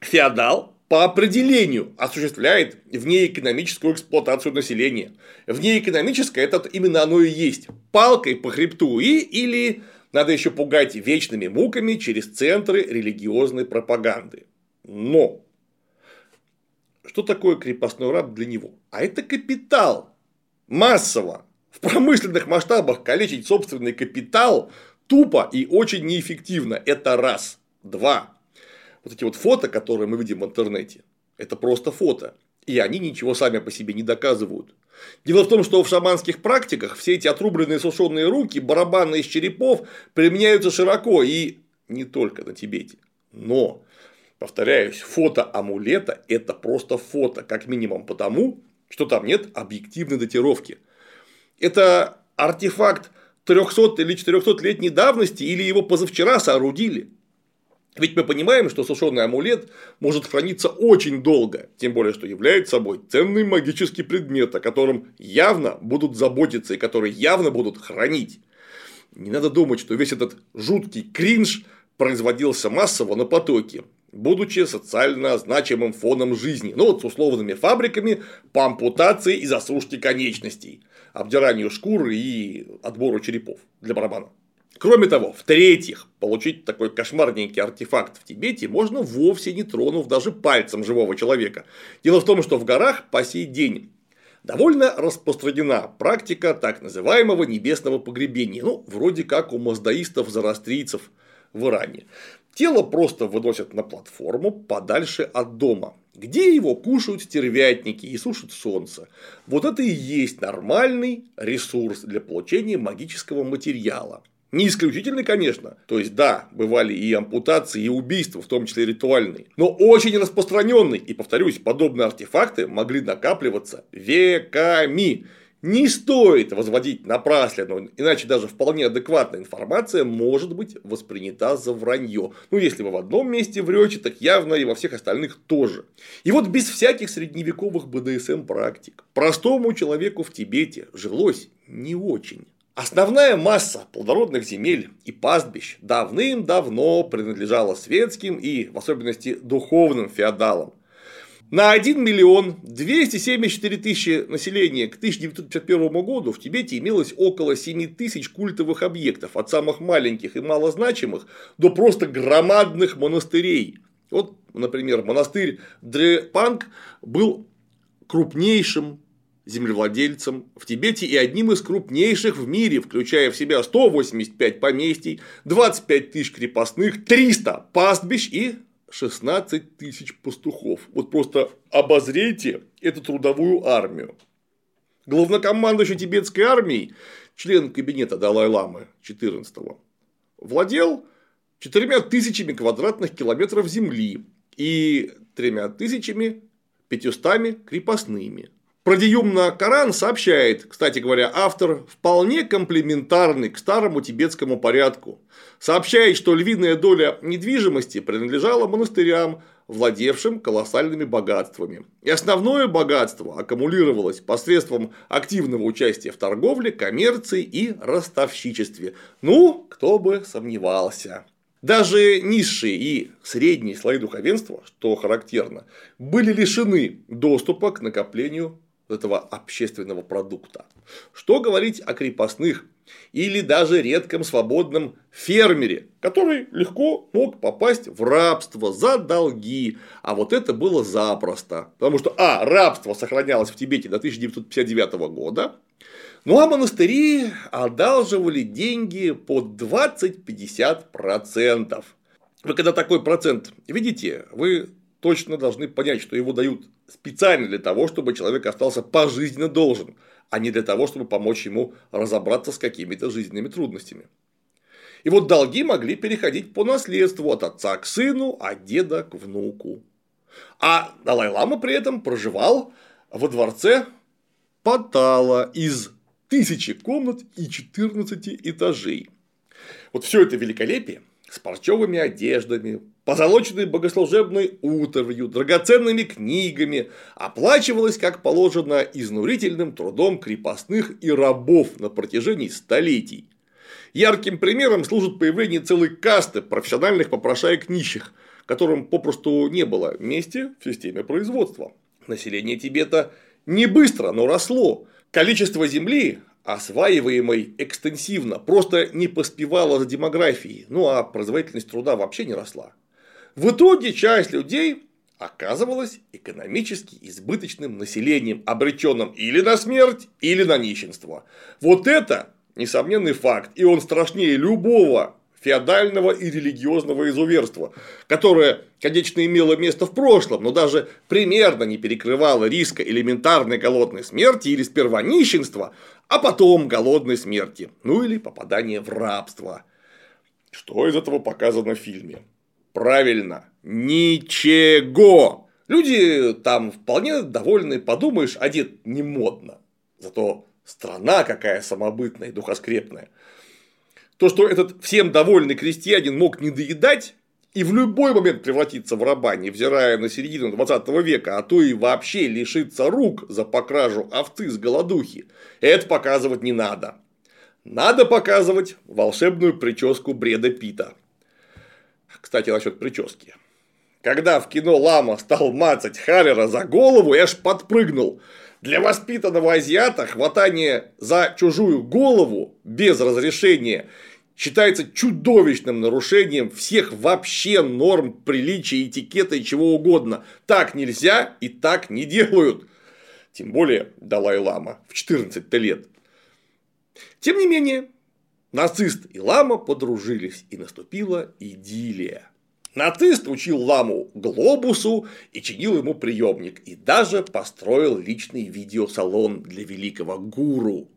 феодал по определению осуществляет внеэкономическую эксплуатацию населения. Внеэкономическое это именно оно и есть. Палкой по хребту и или надо еще пугать вечными муками через центры религиозной пропаганды. Но что такое крепостной раб для него? А это капитал. Массово. В промышленных масштабах калечить собственный капитал тупо и очень неэффективно. Это раз. Два. Вот эти вот фото, которые мы видим в интернете, это просто фото. И они ничего сами по себе не доказывают. Дело в том, что в шаманских практиках все эти отрубленные сушеные руки, барабаны из черепов применяются широко и не только на Тибете. Но, повторяюсь, фото амулета – это просто фото, как минимум потому, что там нет объективной датировки. Это артефакт 300 или 400-летней давности или его позавчера соорудили. Ведь мы понимаем, что сушеный амулет может храниться очень долго, тем более, что является собой ценный магический предмет, о котором явно будут заботиться и который явно будут хранить. Не надо думать, что весь этот жуткий кринж производился массово на потоке, будучи социально значимым фоном жизни, ну вот с условными фабриками по ампутации и засушке конечностей, обдиранию шкуры и отбору черепов для барабана. Кроме того, в-третьих, получить такой кошмарненький артефакт в Тибете можно вовсе не тронув даже пальцем живого человека. Дело в том, что в горах по сей день довольно распространена практика так называемого небесного погребения, ну, вроде как у маздаистов-зарастрийцев в Иране. Тело просто выносят на платформу подальше от дома, где его кушают стервятники и сушат солнце. Вот это и есть нормальный ресурс для получения магического материала. Не исключительный, конечно. То есть, да, бывали и ампутации, и убийства, в том числе ритуальные. Но очень распространенный. И, повторюсь, подобные артефакты могли накапливаться веками. Не стоит возводить напрасленно, иначе даже вполне адекватная информация может быть воспринята за вранье. Ну, если вы в одном месте врете, так явно и во всех остальных тоже. И вот без всяких средневековых БДСМ практик простому человеку в Тибете жилось не очень. Основная масса плодородных земель и пастбищ давным-давно принадлежала светским и, в особенности, духовным феодалам. На 1 миллион 274 тысячи населения к 1951 году в Тибете имелось около 7 тысяч культовых объектов, от самых маленьких и малозначимых до просто громадных монастырей. Вот, например, монастырь Дрепанг был крупнейшим землевладельцем в Тибете и одним из крупнейших в мире, включая в себя 185 поместий, 25 тысяч крепостных, 300 пастбищ и 16 тысяч пастухов. Вот просто обозрейте эту трудовую армию. Главнокомандующий тибетской армией, член кабинета Далай-Ламы 14-го, владел четырьмя тысячами квадратных километров земли и тремя тысячами пятьюстами крепостными. Продиюмна Коран сообщает, кстати говоря, автор вполне комплементарный к старому тибетскому порядку. Сообщает, что львиная доля недвижимости принадлежала монастырям, владевшим колоссальными богатствами. И основное богатство аккумулировалось посредством активного участия в торговле, коммерции и ростовщичестве. Ну, кто бы сомневался. Даже низшие и средние слои духовенства, что характерно, были лишены доступа к накоплению этого общественного продукта. Что говорить о крепостных или даже редком свободном фермере, который легко мог попасть в рабство за долги. А вот это было запросто. Потому что, а, рабство сохранялось в Тибете до 1959 года, ну а монастыри одалживали деньги под 20-50%. Вы когда такой процент видите, вы точно должны понять, что его дают специально для того, чтобы человек остался пожизненно должен, а не для того, чтобы помочь ему разобраться с какими-то жизненными трудностями. И вот долги могли переходить по наследству от отца к сыну, от деда к внуку. А Далай-Лама при этом проживал во дворце Патала из тысячи комнат и 14 этажей. Вот все это великолепие с парчевыми одеждами, позолоченной богослужебной утовью, драгоценными книгами, оплачивалось, как положено, изнурительным трудом крепостных и рабов на протяжении столетий. Ярким примером служит появление целой касты профессиональных попрошаек нищих, которым попросту не было месте в системе производства. Население Тибета не быстро, но росло. Количество земли, осваиваемой экстенсивно, просто не поспевало за демографией, ну а производительность труда вообще не росла. В итоге часть людей оказывалась экономически избыточным населением, обреченным или на смерть, или на нищенство. Вот это несомненный факт, и он страшнее любого феодального и религиозного изуверства, которое, конечно, имело место в прошлом, но даже примерно не перекрывало риска элементарной голодной смерти или сперва нищенства, а потом голодной смерти, ну или попадания в рабство. Что из этого показано в фильме? Правильно, ничего. Люди там вполне довольны, подумаешь, одет не модно. Зато страна какая самобытная и духоскрепная. То, что этот всем довольный крестьянин мог не доедать и в любой момент превратиться в раба, невзирая на середину 20 века, а то и вообще лишиться рук за покражу овцы с голодухи, это показывать не надо. Надо показывать волшебную прическу Бреда Пита. Кстати, насчет прически. Когда в кино Лама стал мацать Харрера за голову, я аж подпрыгнул. Для воспитанного азиата хватание за чужую голову без разрешения считается чудовищным нарушением всех вообще норм приличия, этикета и чего угодно. Так нельзя и так не делают. Тем более Далай-Лама в 14 лет. Тем не менее, нацист и лама подружились, и наступила идиллия. Нацист учил ламу глобусу и чинил ему приемник, и даже построил личный видеосалон для великого гуру.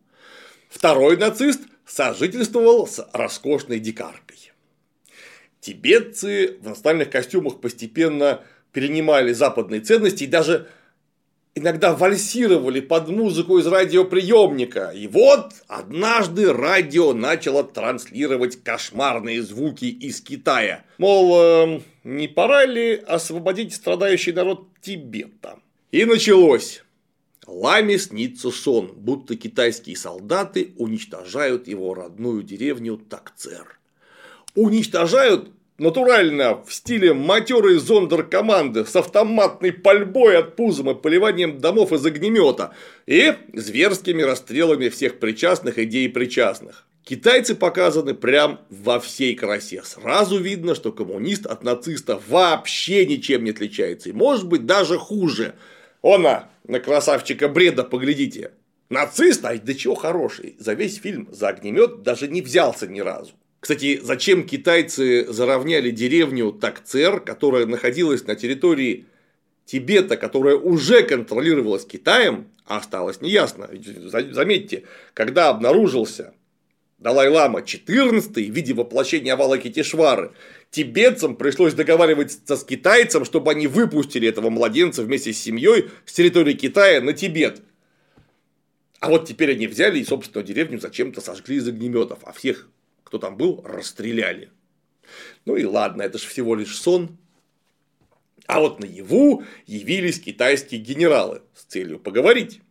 Второй нацист сожительствовал с роскошной дикаркой. Тибетцы в национальных костюмах постепенно перенимали западные ценности и даже иногда вальсировали под музыку из радиоприемника. И вот однажды радио начало транслировать кошмарные звуки из Китая. Мол, э, не пора ли освободить страдающий народ Тибета? И началось. Ламе снится сон, будто китайские солдаты уничтожают его родную деревню Такцер. Уничтожают натурально в стиле матерой зондер команды с автоматной пальбой от пузом и поливанием домов из огнемета и зверскими расстрелами всех причастных идей причастных. Китайцы показаны прям во всей красе. Сразу видно, что коммунист от нациста вообще ничем не отличается. И может быть даже хуже. Она, на красавчика Бреда поглядите. Нацист, ай, да чего хороший. За весь фильм за огнемет даже не взялся ни разу. Кстати, зачем китайцы заровняли деревню Такцер, которая находилась на территории Тибета, которая уже контролировалась Китаем, а осталось неясно. Заметьте, когда обнаружился Далай-Лама XIV в виде воплощения Авалакитишвары, тибетцам пришлось договариваться с китайцем, чтобы они выпустили этого младенца вместе с семьей с территории Китая на Тибет. А вот теперь они взяли и собственную деревню зачем-то сожгли из огнеметов, а всех кто там был, расстреляли. Ну и ладно, это же всего лишь сон. А вот наяву явились китайские генералы с целью поговорить.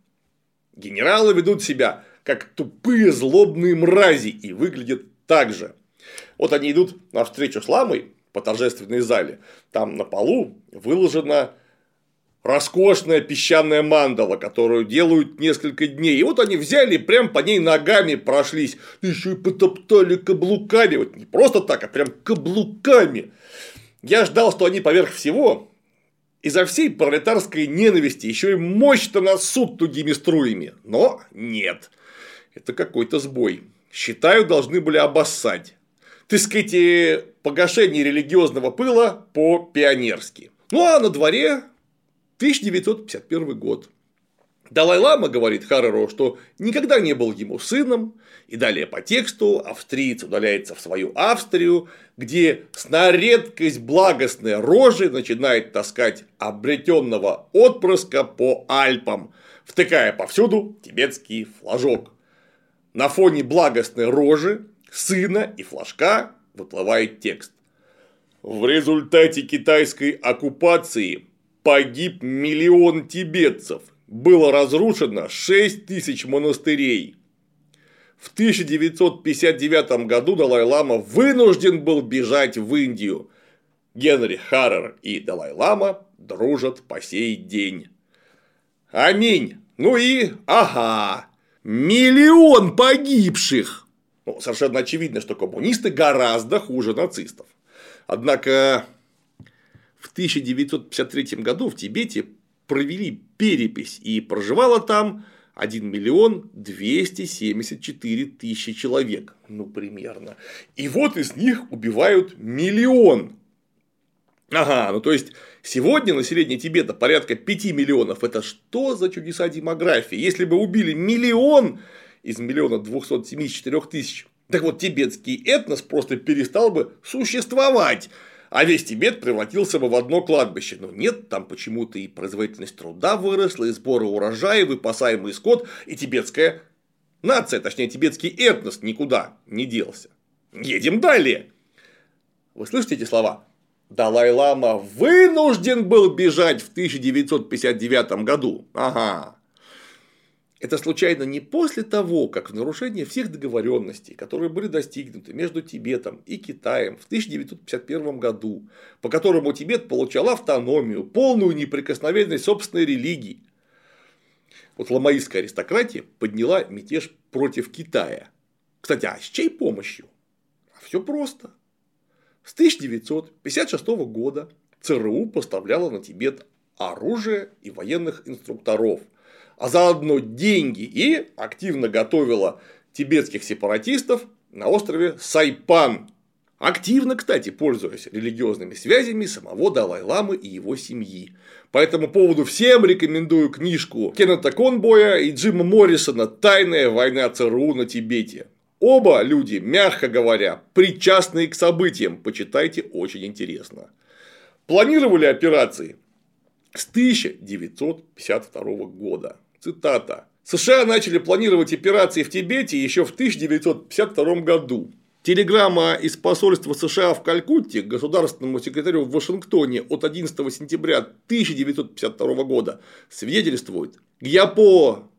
Генералы ведут себя как тупые злобные мрази и выглядят так же. Вот они идут навстречу с ламой по торжественной зале. Там на полу выложена роскошная песчаная мандала, которую делают несколько дней. И вот они взяли прям по ней ногами прошлись. Еще и потоптали каблуками. Вот не просто так, а прям каблуками. Я ждал, что они поверх всего из-за всей пролетарской ненависти еще и мощно насут тугими струями. Но нет. Это какой-то сбой. Считаю, должны были обоссать. Так сказать, погашение религиозного пыла по-пионерски. Ну а на дворе 1951 год. Далай-лама говорит Хараро, что никогда не был ему сыном, и далее по тексту австриец удаляется в свою Австрию, где с на редкость благостной рожи начинает таскать обретенного отпрыска по Альпам, втыкая повсюду тибетский флажок. На фоне благостной рожи, сына и флажка выплывает текст. В результате китайской оккупации погиб миллион тибетцев, было разрушено 6 тысяч монастырей. В 1959 году Далай-Лама вынужден был бежать в Индию. Генри Харрер и Далай-Лама дружат по сей день. Аминь. Ну и ага, миллион погибших. Ну, совершенно очевидно, что коммунисты гораздо хуже нацистов. Однако в 1953 году в Тибете провели перепись и проживало там 1 миллион 274 тысячи человек, ну примерно. И вот из них убивают миллион. Ага, ну то есть сегодня население Тибета порядка 5 миллионов. Это что за чудеса демографии? Если бы убили миллион из миллиона 274 тысяч, так вот тибетский этнос просто перестал бы существовать а весь Тибет превратился бы в одно кладбище. Но нет, там почему-то и производительность труда выросла, и сборы урожая, и выпасаемый скот, и тибетская нация, точнее тибетский этнос никуда не делся. Едем далее. Вы слышите эти слова? Далай-лама вынужден был бежать в 1959 году. Ага. Это случайно не после того, как в нарушение всех договоренностей, которые были достигнуты между Тибетом и Китаем в 1951 году, по которому Тибет получал автономию, полную неприкосновенность собственной религии. Вот ламаистская аристократия подняла мятеж против Китая. Кстати, а с чьей помощью? А все просто. С 1956 года ЦРУ поставляла на Тибет оружие и военных инструкторов – а заодно деньги и активно готовила тибетских сепаратистов на острове Сайпан. Активно, кстати, пользуясь религиозными связями самого Далай-Ламы и его семьи. По этому поводу всем рекомендую книжку Кеннета Конбоя и Джима Моррисона «Тайная война ЦРУ на Тибете». Оба люди, мягко говоря, причастные к событиям. Почитайте, очень интересно. Планировали операции с 1952 года. Цитата. США начали планировать операции в Тибете еще в 1952 году. Телеграмма из посольства США в Калькутте государственному секретарю в Вашингтоне от 11 сентября 1952 года свидетельствует, Гьяпо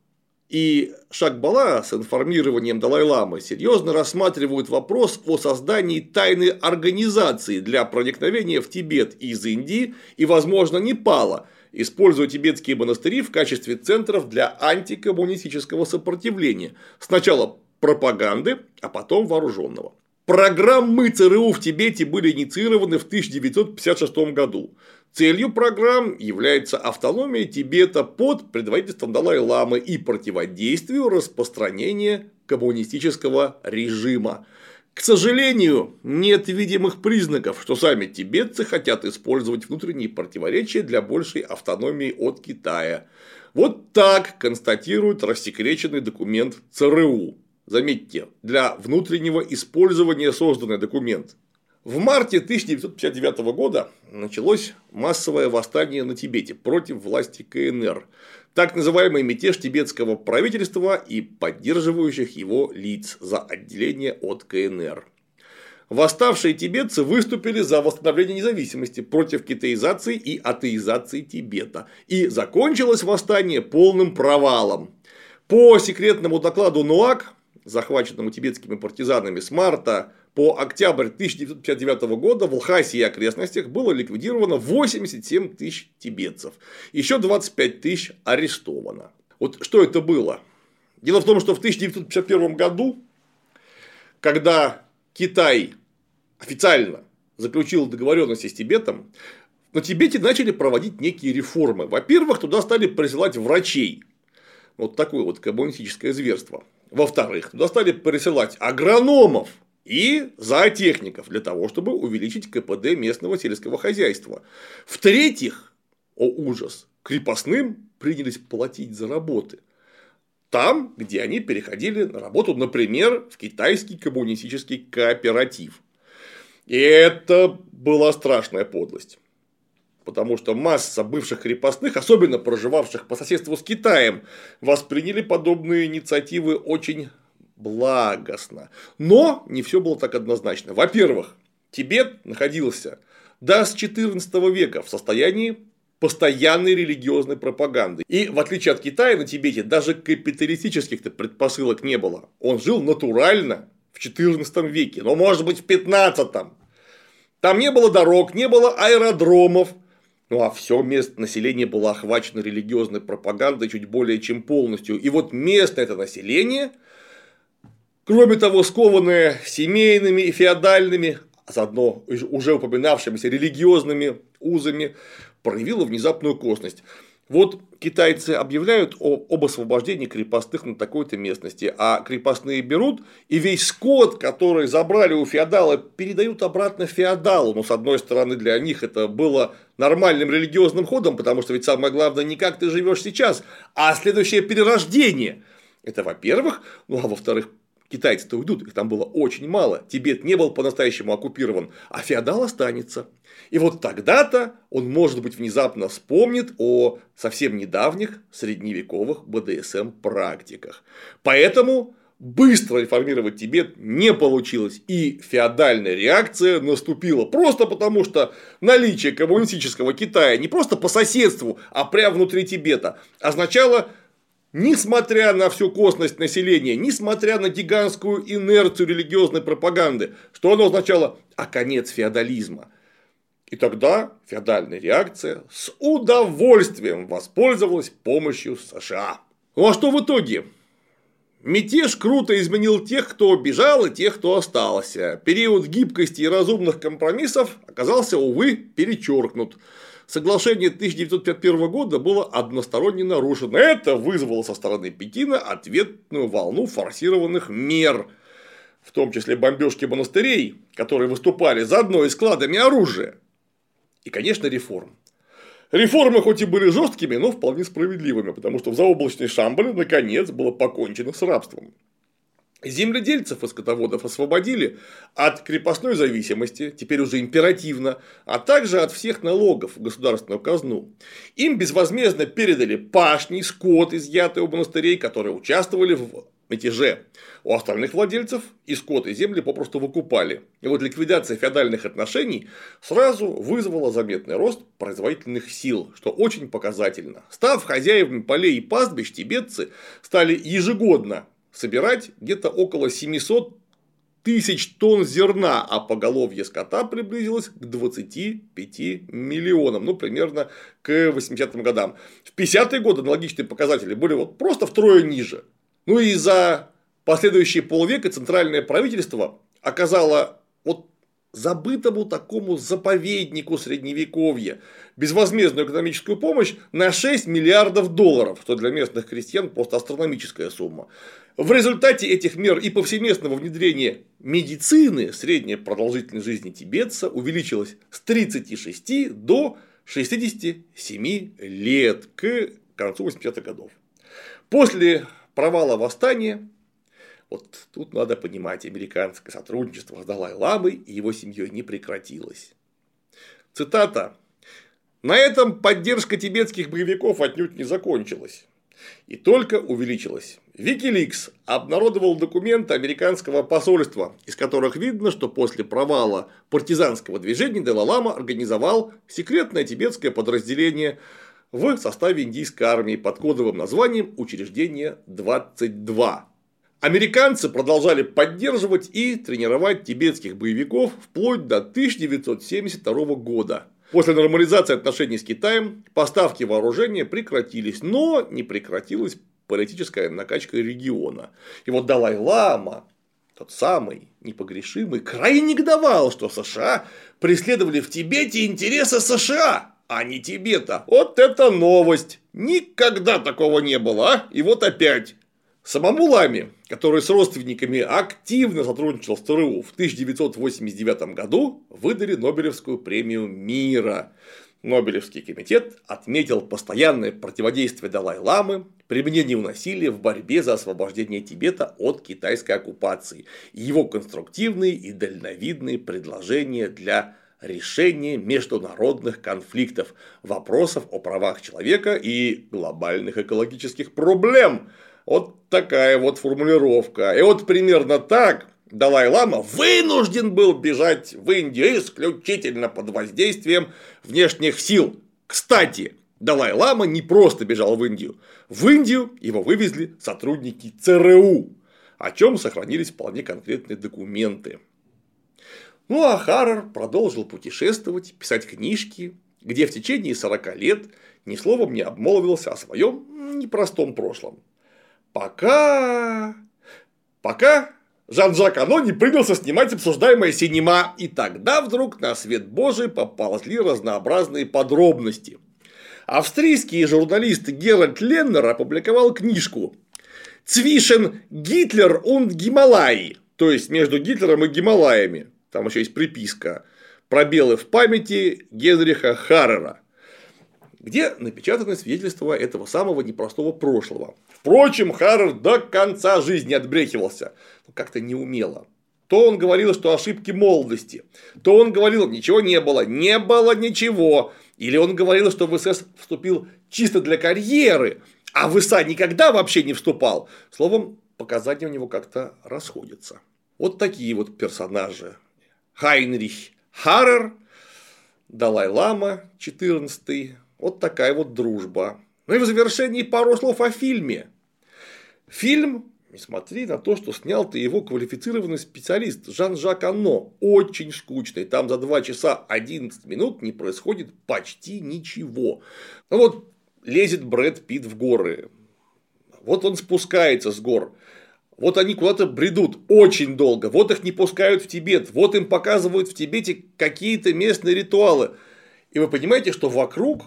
и Шакбала с информированием Далай-Ламы серьезно рассматривают вопрос о создании тайной организации для проникновения в Тибет из Индии и, возможно, Непала – используя тибетские монастыри в качестве центров для антикоммунистического сопротивления. Сначала пропаганды, а потом вооруженного. Программы ЦРУ в Тибете были инициированы в 1956 году. Целью программ является автономия Тибета под предводительством Далай-Ламы и противодействию распространения коммунистического режима. К сожалению, нет видимых признаков, что сами тибетцы хотят использовать внутренние противоречия для большей автономии от Китая. Вот так констатирует рассекреченный документ ЦРУ. Заметьте, для внутреннего использования созданный документ. В марте 1959 года началось массовое восстание на Тибете против власти КНР так называемый мятеж тибетского правительства и поддерживающих его лиц за отделение от КНР. Восставшие тибетцы выступили за восстановление независимости против китаизации и атеизации Тибета. И закончилось восстание полным провалом. По секретному докладу НУАК, захваченному тибетскими партизанами с марта по октябрь 1959 года в Лхасе и окрестностях было ликвидировано 87 тысяч тибетцев. Еще 25 тысяч арестовано. Вот что это было? Дело в том, что в 1951 году, когда Китай официально заключил договоренности с Тибетом, на Тибете начали проводить некие реформы. Во-первых, туда стали присылать врачей. Вот такое вот коммунистическое зверство. Во-вторых, туда стали присылать агрономов, и зоотехников для того, чтобы увеличить КПД местного сельского хозяйства. В-третьих, о ужас, крепостным принялись платить за работы. Там, где они переходили на работу, например, в китайский коммунистический кооператив. И это была страшная подлость. Потому что масса бывших крепостных, особенно проживавших по соседству с Китаем, восприняли подобные инициативы очень благостно. Но не все было так однозначно. Во-первых, Тибет находился до с XIV века в состоянии постоянной религиозной пропаганды. И в отличие от Китая на Тибете даже капиталистических-то предпосылок не было. Он жил натурально в XIV веке, но может быть в XV. Там не было дорог, не было аэродромов, ну а все местное население было охвачено религиозной пропагандой чуть более чем полностью. И вот местное это население – Кроме того, скованные семейными и феодальными, а заодно уже упоминавшимися религиозными узами, проявила внезапную косность. Вот китайцы объявляют об освобождении крепостных на такой-то местности, а крепостные берут и весь скот, который забрали у феодала, передают обратно феодалу. Но с одной стороны для них это было нормальным религиозным ходом, потому что ведь самое главное не как ты живешь сейчас, а следующее перерождение. Это во-первых, ну а во-вторых, Китайцы-то уйдут, их там было очень мало, Тибет не был по-настоящему оккупирован, а феодал останется. И вот тогда-то он, может быть, внезапно вспомнит о совсем недавних средневековых БДСМ-практиках. Поэтому быстро реформировать Тибет не получилось, и феодальная реакция наступила просто потому, что наличие коммунистического Китая не просто по соседству, а прямо внутри Тибета означало Несмотря на всю косность населения, несмотря на гигантскую инерцию религиозной пропаганды, что оно означало? А конец феодализма. И тогда феодальная реакция с удовольствием воспользовалась помощью США. Ну а что в итоге? Мятеж круто изменил тех, кто бежал, и тех, кто остался. Период гибкости и разумных компромиссов оказался, увы, перечеркнут. Соглашение 1951 года было односторонне нарушено. Это вызвало со стороны Пекина ответную волну форсированных мер, в том числе бомбежки монастырей, которые выступали заодно и складами оружия. И, конечно, реформ. Реформы хоть и были жесткими, но вполне справедливыми, потому что в заоблачной Шамбале наконец было покончено с рабством. Земледельцев и скотоводов освободили от крепостной зависимости, теперь уже императивно, а также от всех налогов в государственную казну. Им безвозмездно передали пашни, скот, изъятый у монастырей, которые участвовали в мятеже. У остальных владельцев и скот, и земли попросту выкупали. И вот ликвидация феодальных отношений сразу вызвала заметный рост производительных сил, что очень показательно. Став хозяевами полей и пастбищ, тибетцы стали ежегодно собирать где-то около 700 тысяч тонн зерна, а поголовье скота приблизилось к 25 миллионам, ну, примерно к 80-м годам. В 50-е годы аналогичные показатели были вот просто втрое ниже. Ну и за последующие полвека центральное правительство оказало вот забытому такому заповеднику средневековья безвозмездную экономическую помощь на 6 миллиардов долларов, что для местных крестьян просто астрономическая сумма. В результате этих мер и повсеместного внедрения медицины средняя продолжительность жизни тибетца увеличилась с 36 до 67 лет к концу 80-х годов. После провала восстания вот тут надо понимать, американское сотрудничество с Далай-Ламой и его семьей не прекратилось. Цитата. На этом поддержка тибетских боевиков отнюдь не закончилась. И только увеличилась. Wikileaks обнародовал документы американского посольства, из которых видно, что после провала партизанского движения Далай-Лама организовал секретное тибетское подразделение в составе индийской армии под кодовым названием «Учреждение 22». Американцы продолжали поддерживать и тренировать тибетских боевиков вплоть до 1972 года. После нормализации отношений с Китаем поставки вооружения прекратились, но не прекратилась политическая накачка региона. И вот Далай-Лама, тот самый непогрешимый, крайне негодовал, что США преследовали в Тибете интересы США, а не Тибета. Вот это новость! Никогда такого не было, а? И вот опять Самому Ламе, который с родственниками активно сотрудничал с ТРУ, в 1989 году выдали Нобелевскую премию мира. Нобелевский комитет отметил постоянное противодействие Далай-ламы, применение насилия в борьбе за освобождение Тибета от китайской оккупации и его конструктивные и дальновидные предложения для решения международных конфликтов, вопросов о правах человека и глобальных экологических проблем – вот такая вот формулировка. И вот примерно так Далай-Лама вынужден был бежать в Индию исключительно под воздействием внешних сил. Кстати, Далай-Лама не просто бежал в Индию. В Индию его вывезли сотрудники ЦРУ, о чем сохранились вполне конкретные документы. Ну а Харрер продолжил путешествовать, писать книжки, где в течение 40 лет ни словом не обмолвился о своем непростом прошлом. Пока... Пока Жан-Жак Оно не принялся снимать обсуждаемое синема, и тогда вдруг на свет Божий поползли разнообразные подробности. Австрийский журналист Геральт Леннер опубликовал книжку «Цвишен Гитлер und Гималаи», то есть между Гитлером и Гималаями, там еще есть приписка, пробелы в памяти Генриха Харрера где напечатаны свидетельства этого самого непростого прошлого. Впрочем, Харрер до конца жизни отбрехивался, как-то неумело. То он говорил, что ошибки молодости, то он говорил, ничего не было, не было ничего. Или он говорил, что в СС вступил чисто для карьеры, а в ИСА никогда вообще не вступал. Словом, показания у него как-то расходятся. Вот такие вот персонажи. Хайнрих Харрер, Далай-Лама 14 вот такая вот дружба. Ну и в завершении пару слов о фильме. Фильм, несмотря на то, что снял ты его квалифицированный специалист Жан-Жак Анно, очень скучный. Там за 2 часа 11 минут не происходит почти ничего. Ну вот лезет Брэд Питт в горы. Вот он спускается с гор. Вот они куда-то бредут очень долго. Вот их не пускают в Тибет. Вот им показывают в Тибете какие-то местные ритуалы. И вы понимаете, что вокруг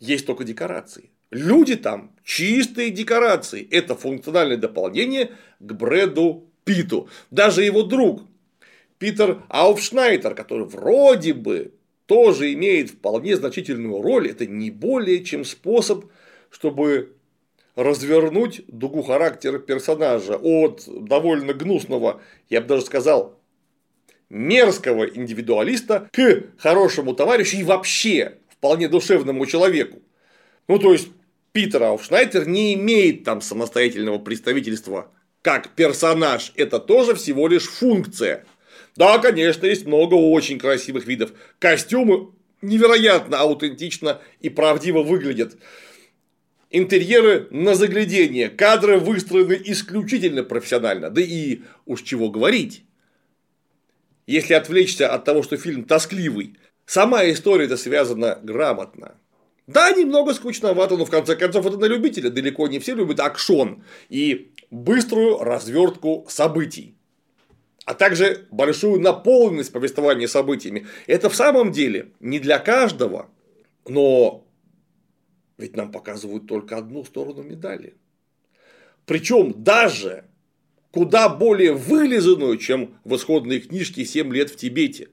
есть только декорации. Люди там чистые декорации. Это функциональное дополнение к Брэду Питу. Даже его друг Питер Ауфшнайтер, который вроде бы тоже имеет вполне значительную роль, это не более чем способ, чтобы развернуть дугу характера персонажа от довольно гнусного, я бы даже сказал, мерзкого индивидуалиста к хорошему товарищу и вообще вполне душевному человеку. Ну, то есть, Питер Ауфшнайтер не имеет там самостоятельного представительства как персонаж. Это тоже всего лишь функция. Да, конечно, есть много очень красивых видов. Костюмы невероятно аутентично и правдиво выглядят. Интерьеры на заглядение, кадры выстроены исключительно профессионально. Да и уж чего говорить. Если отвлечься от того, что фильм тоскливый, Сама история-то связана грамотно. Да, немного скучновато, но в конце концов это на любителя. Далеко не все любят акшон и быструю развертку событий. А также большую наполненность повествования событиями. Это в самом деле не для каждого, но ведь нам показывают только одну сторону медали. Причем даже куда более вылизанную, чем в исходной книжке «7 лет в Тибете».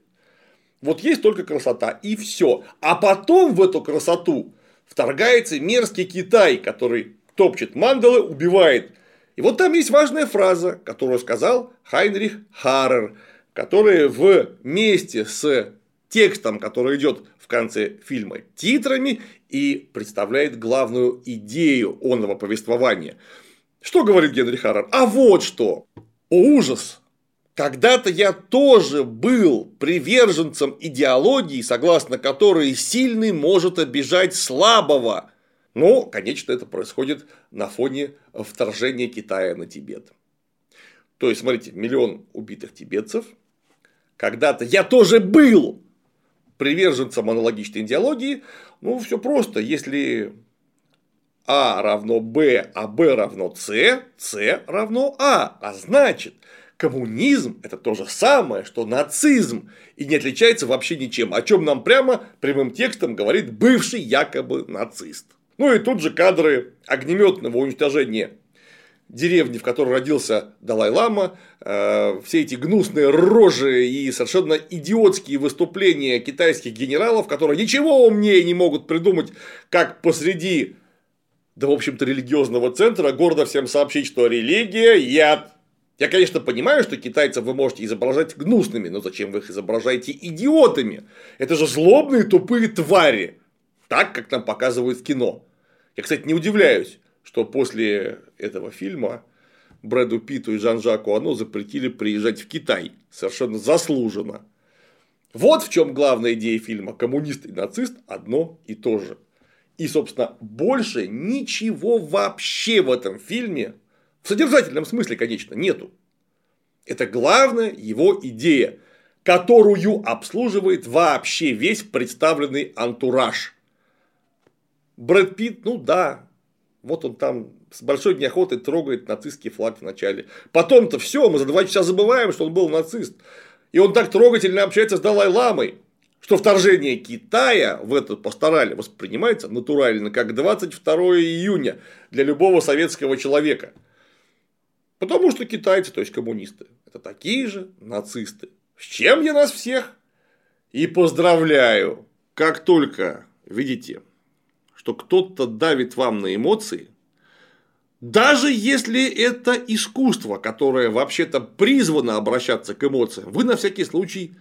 Вот есть только красота, и все. А потом в эту красоту вторгается мерзкий Китай, который топчет мандалы, убивает. И вот там есть важная фраза, которую сказал Хайнрих Харрер, которая вместе с текстом, который идет в конце фильма, титрами и представляет главную идею онного повествования. Что говорит Генри Харрер? А вот что! О, ужас! Когда-то я тоже был приверженцем идеологии, согласно которой сильный может обижать слабого. Но, конечно, это происходит на фоне вторжения Китая на Тибет. То есть, смотрите, миллион убитых тибетцев. Когда-то я тоже был приверженцем аналогичной идеологии. Ну, все просто. Если А равно Б, а Б равно С, С равно А. А значит, коммунизм – это то же самое, что нацизм, и не отличается вообще ничем, о чем нам прямо прямым текстом говорит бывший якобы нацист. Ну и тут же кадры огнеметного уничтожения деревни, в которой родился Далай-Лама, э, все эти гнусные рожи и совершенно идиотские выступления китайских генералов, которые ничего умнее не могут придумать, как посреди, да, в общем-то, религиозного центра гордо всем сообщить, что религия – яд. Я, конечно, понимаю, что китайцев вы можете изображать гнусными, но зачем вы их изображаете идиотами? Это же злобные тупые твари. Так, как нам показывают в кино. Я, кстати, не удивляюсь, что после этого фильма Брэду Питу и Жан-Жаку Оно запретили приезжать в Китай. Совершенно заслуженно. Вот в чем главная идея фильма. Коммунист и нацист одно и то же. И, собственно, больше ничего вообще в этом фильме, в содержательном смысле, конечно, нету. Это главная его идея, которую обслуживает вообще весь представленный антураж. Брэд Питт, ну да, вот он там с большой неохотой трогает нацистский флаг в начале. Потом-то все, мы за два часа забываем, что он был нацист. И он так трогательно общается с Далай-Ламой, что вторжение Китая в этот пастораль воспринимается натурально как 22 июня для любого советского человека. Потому что китайцы, то есть коммунисты, это такие же нацисты. С чем я нас всех? И поздравляю, как только видите что кто-то давит вам на эмоции, даже если это искусство, которое вообще-то призвано обращаться к эмоциям, вы на всякий случай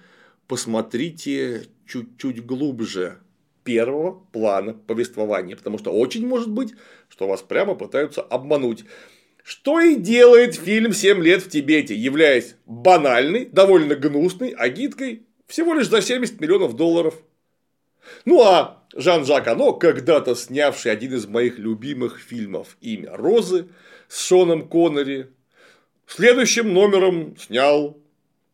посмотрите чуть-чуть глубже первого плана повествования, потому что очень может быть, что вас прямо пытаются обмануть. Что и делает фильм «7 лет в Тибете», являясь банальной, довольно гнусной агиткой всего лишь за 70 миллионов долларов. Ну а Жан-Жак Ано, когда-то снявший один из моих любимых фильмов «Имя Розы» с Шоном Коннери, следующим номером снял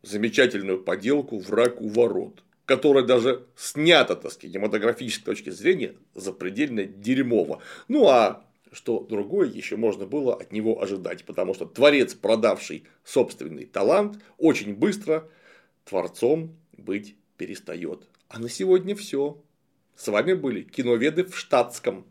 замечательную поделку «Враг у ворот», которая даже снята с кинематографической точки зрения запредельно дерьмово. Ну а что другое еще можно было от него ожидать, потому что творец, продавший собственный талант, очень быстро творцом быть перестает. А на сегодня все. С вами были киноведы в штатском.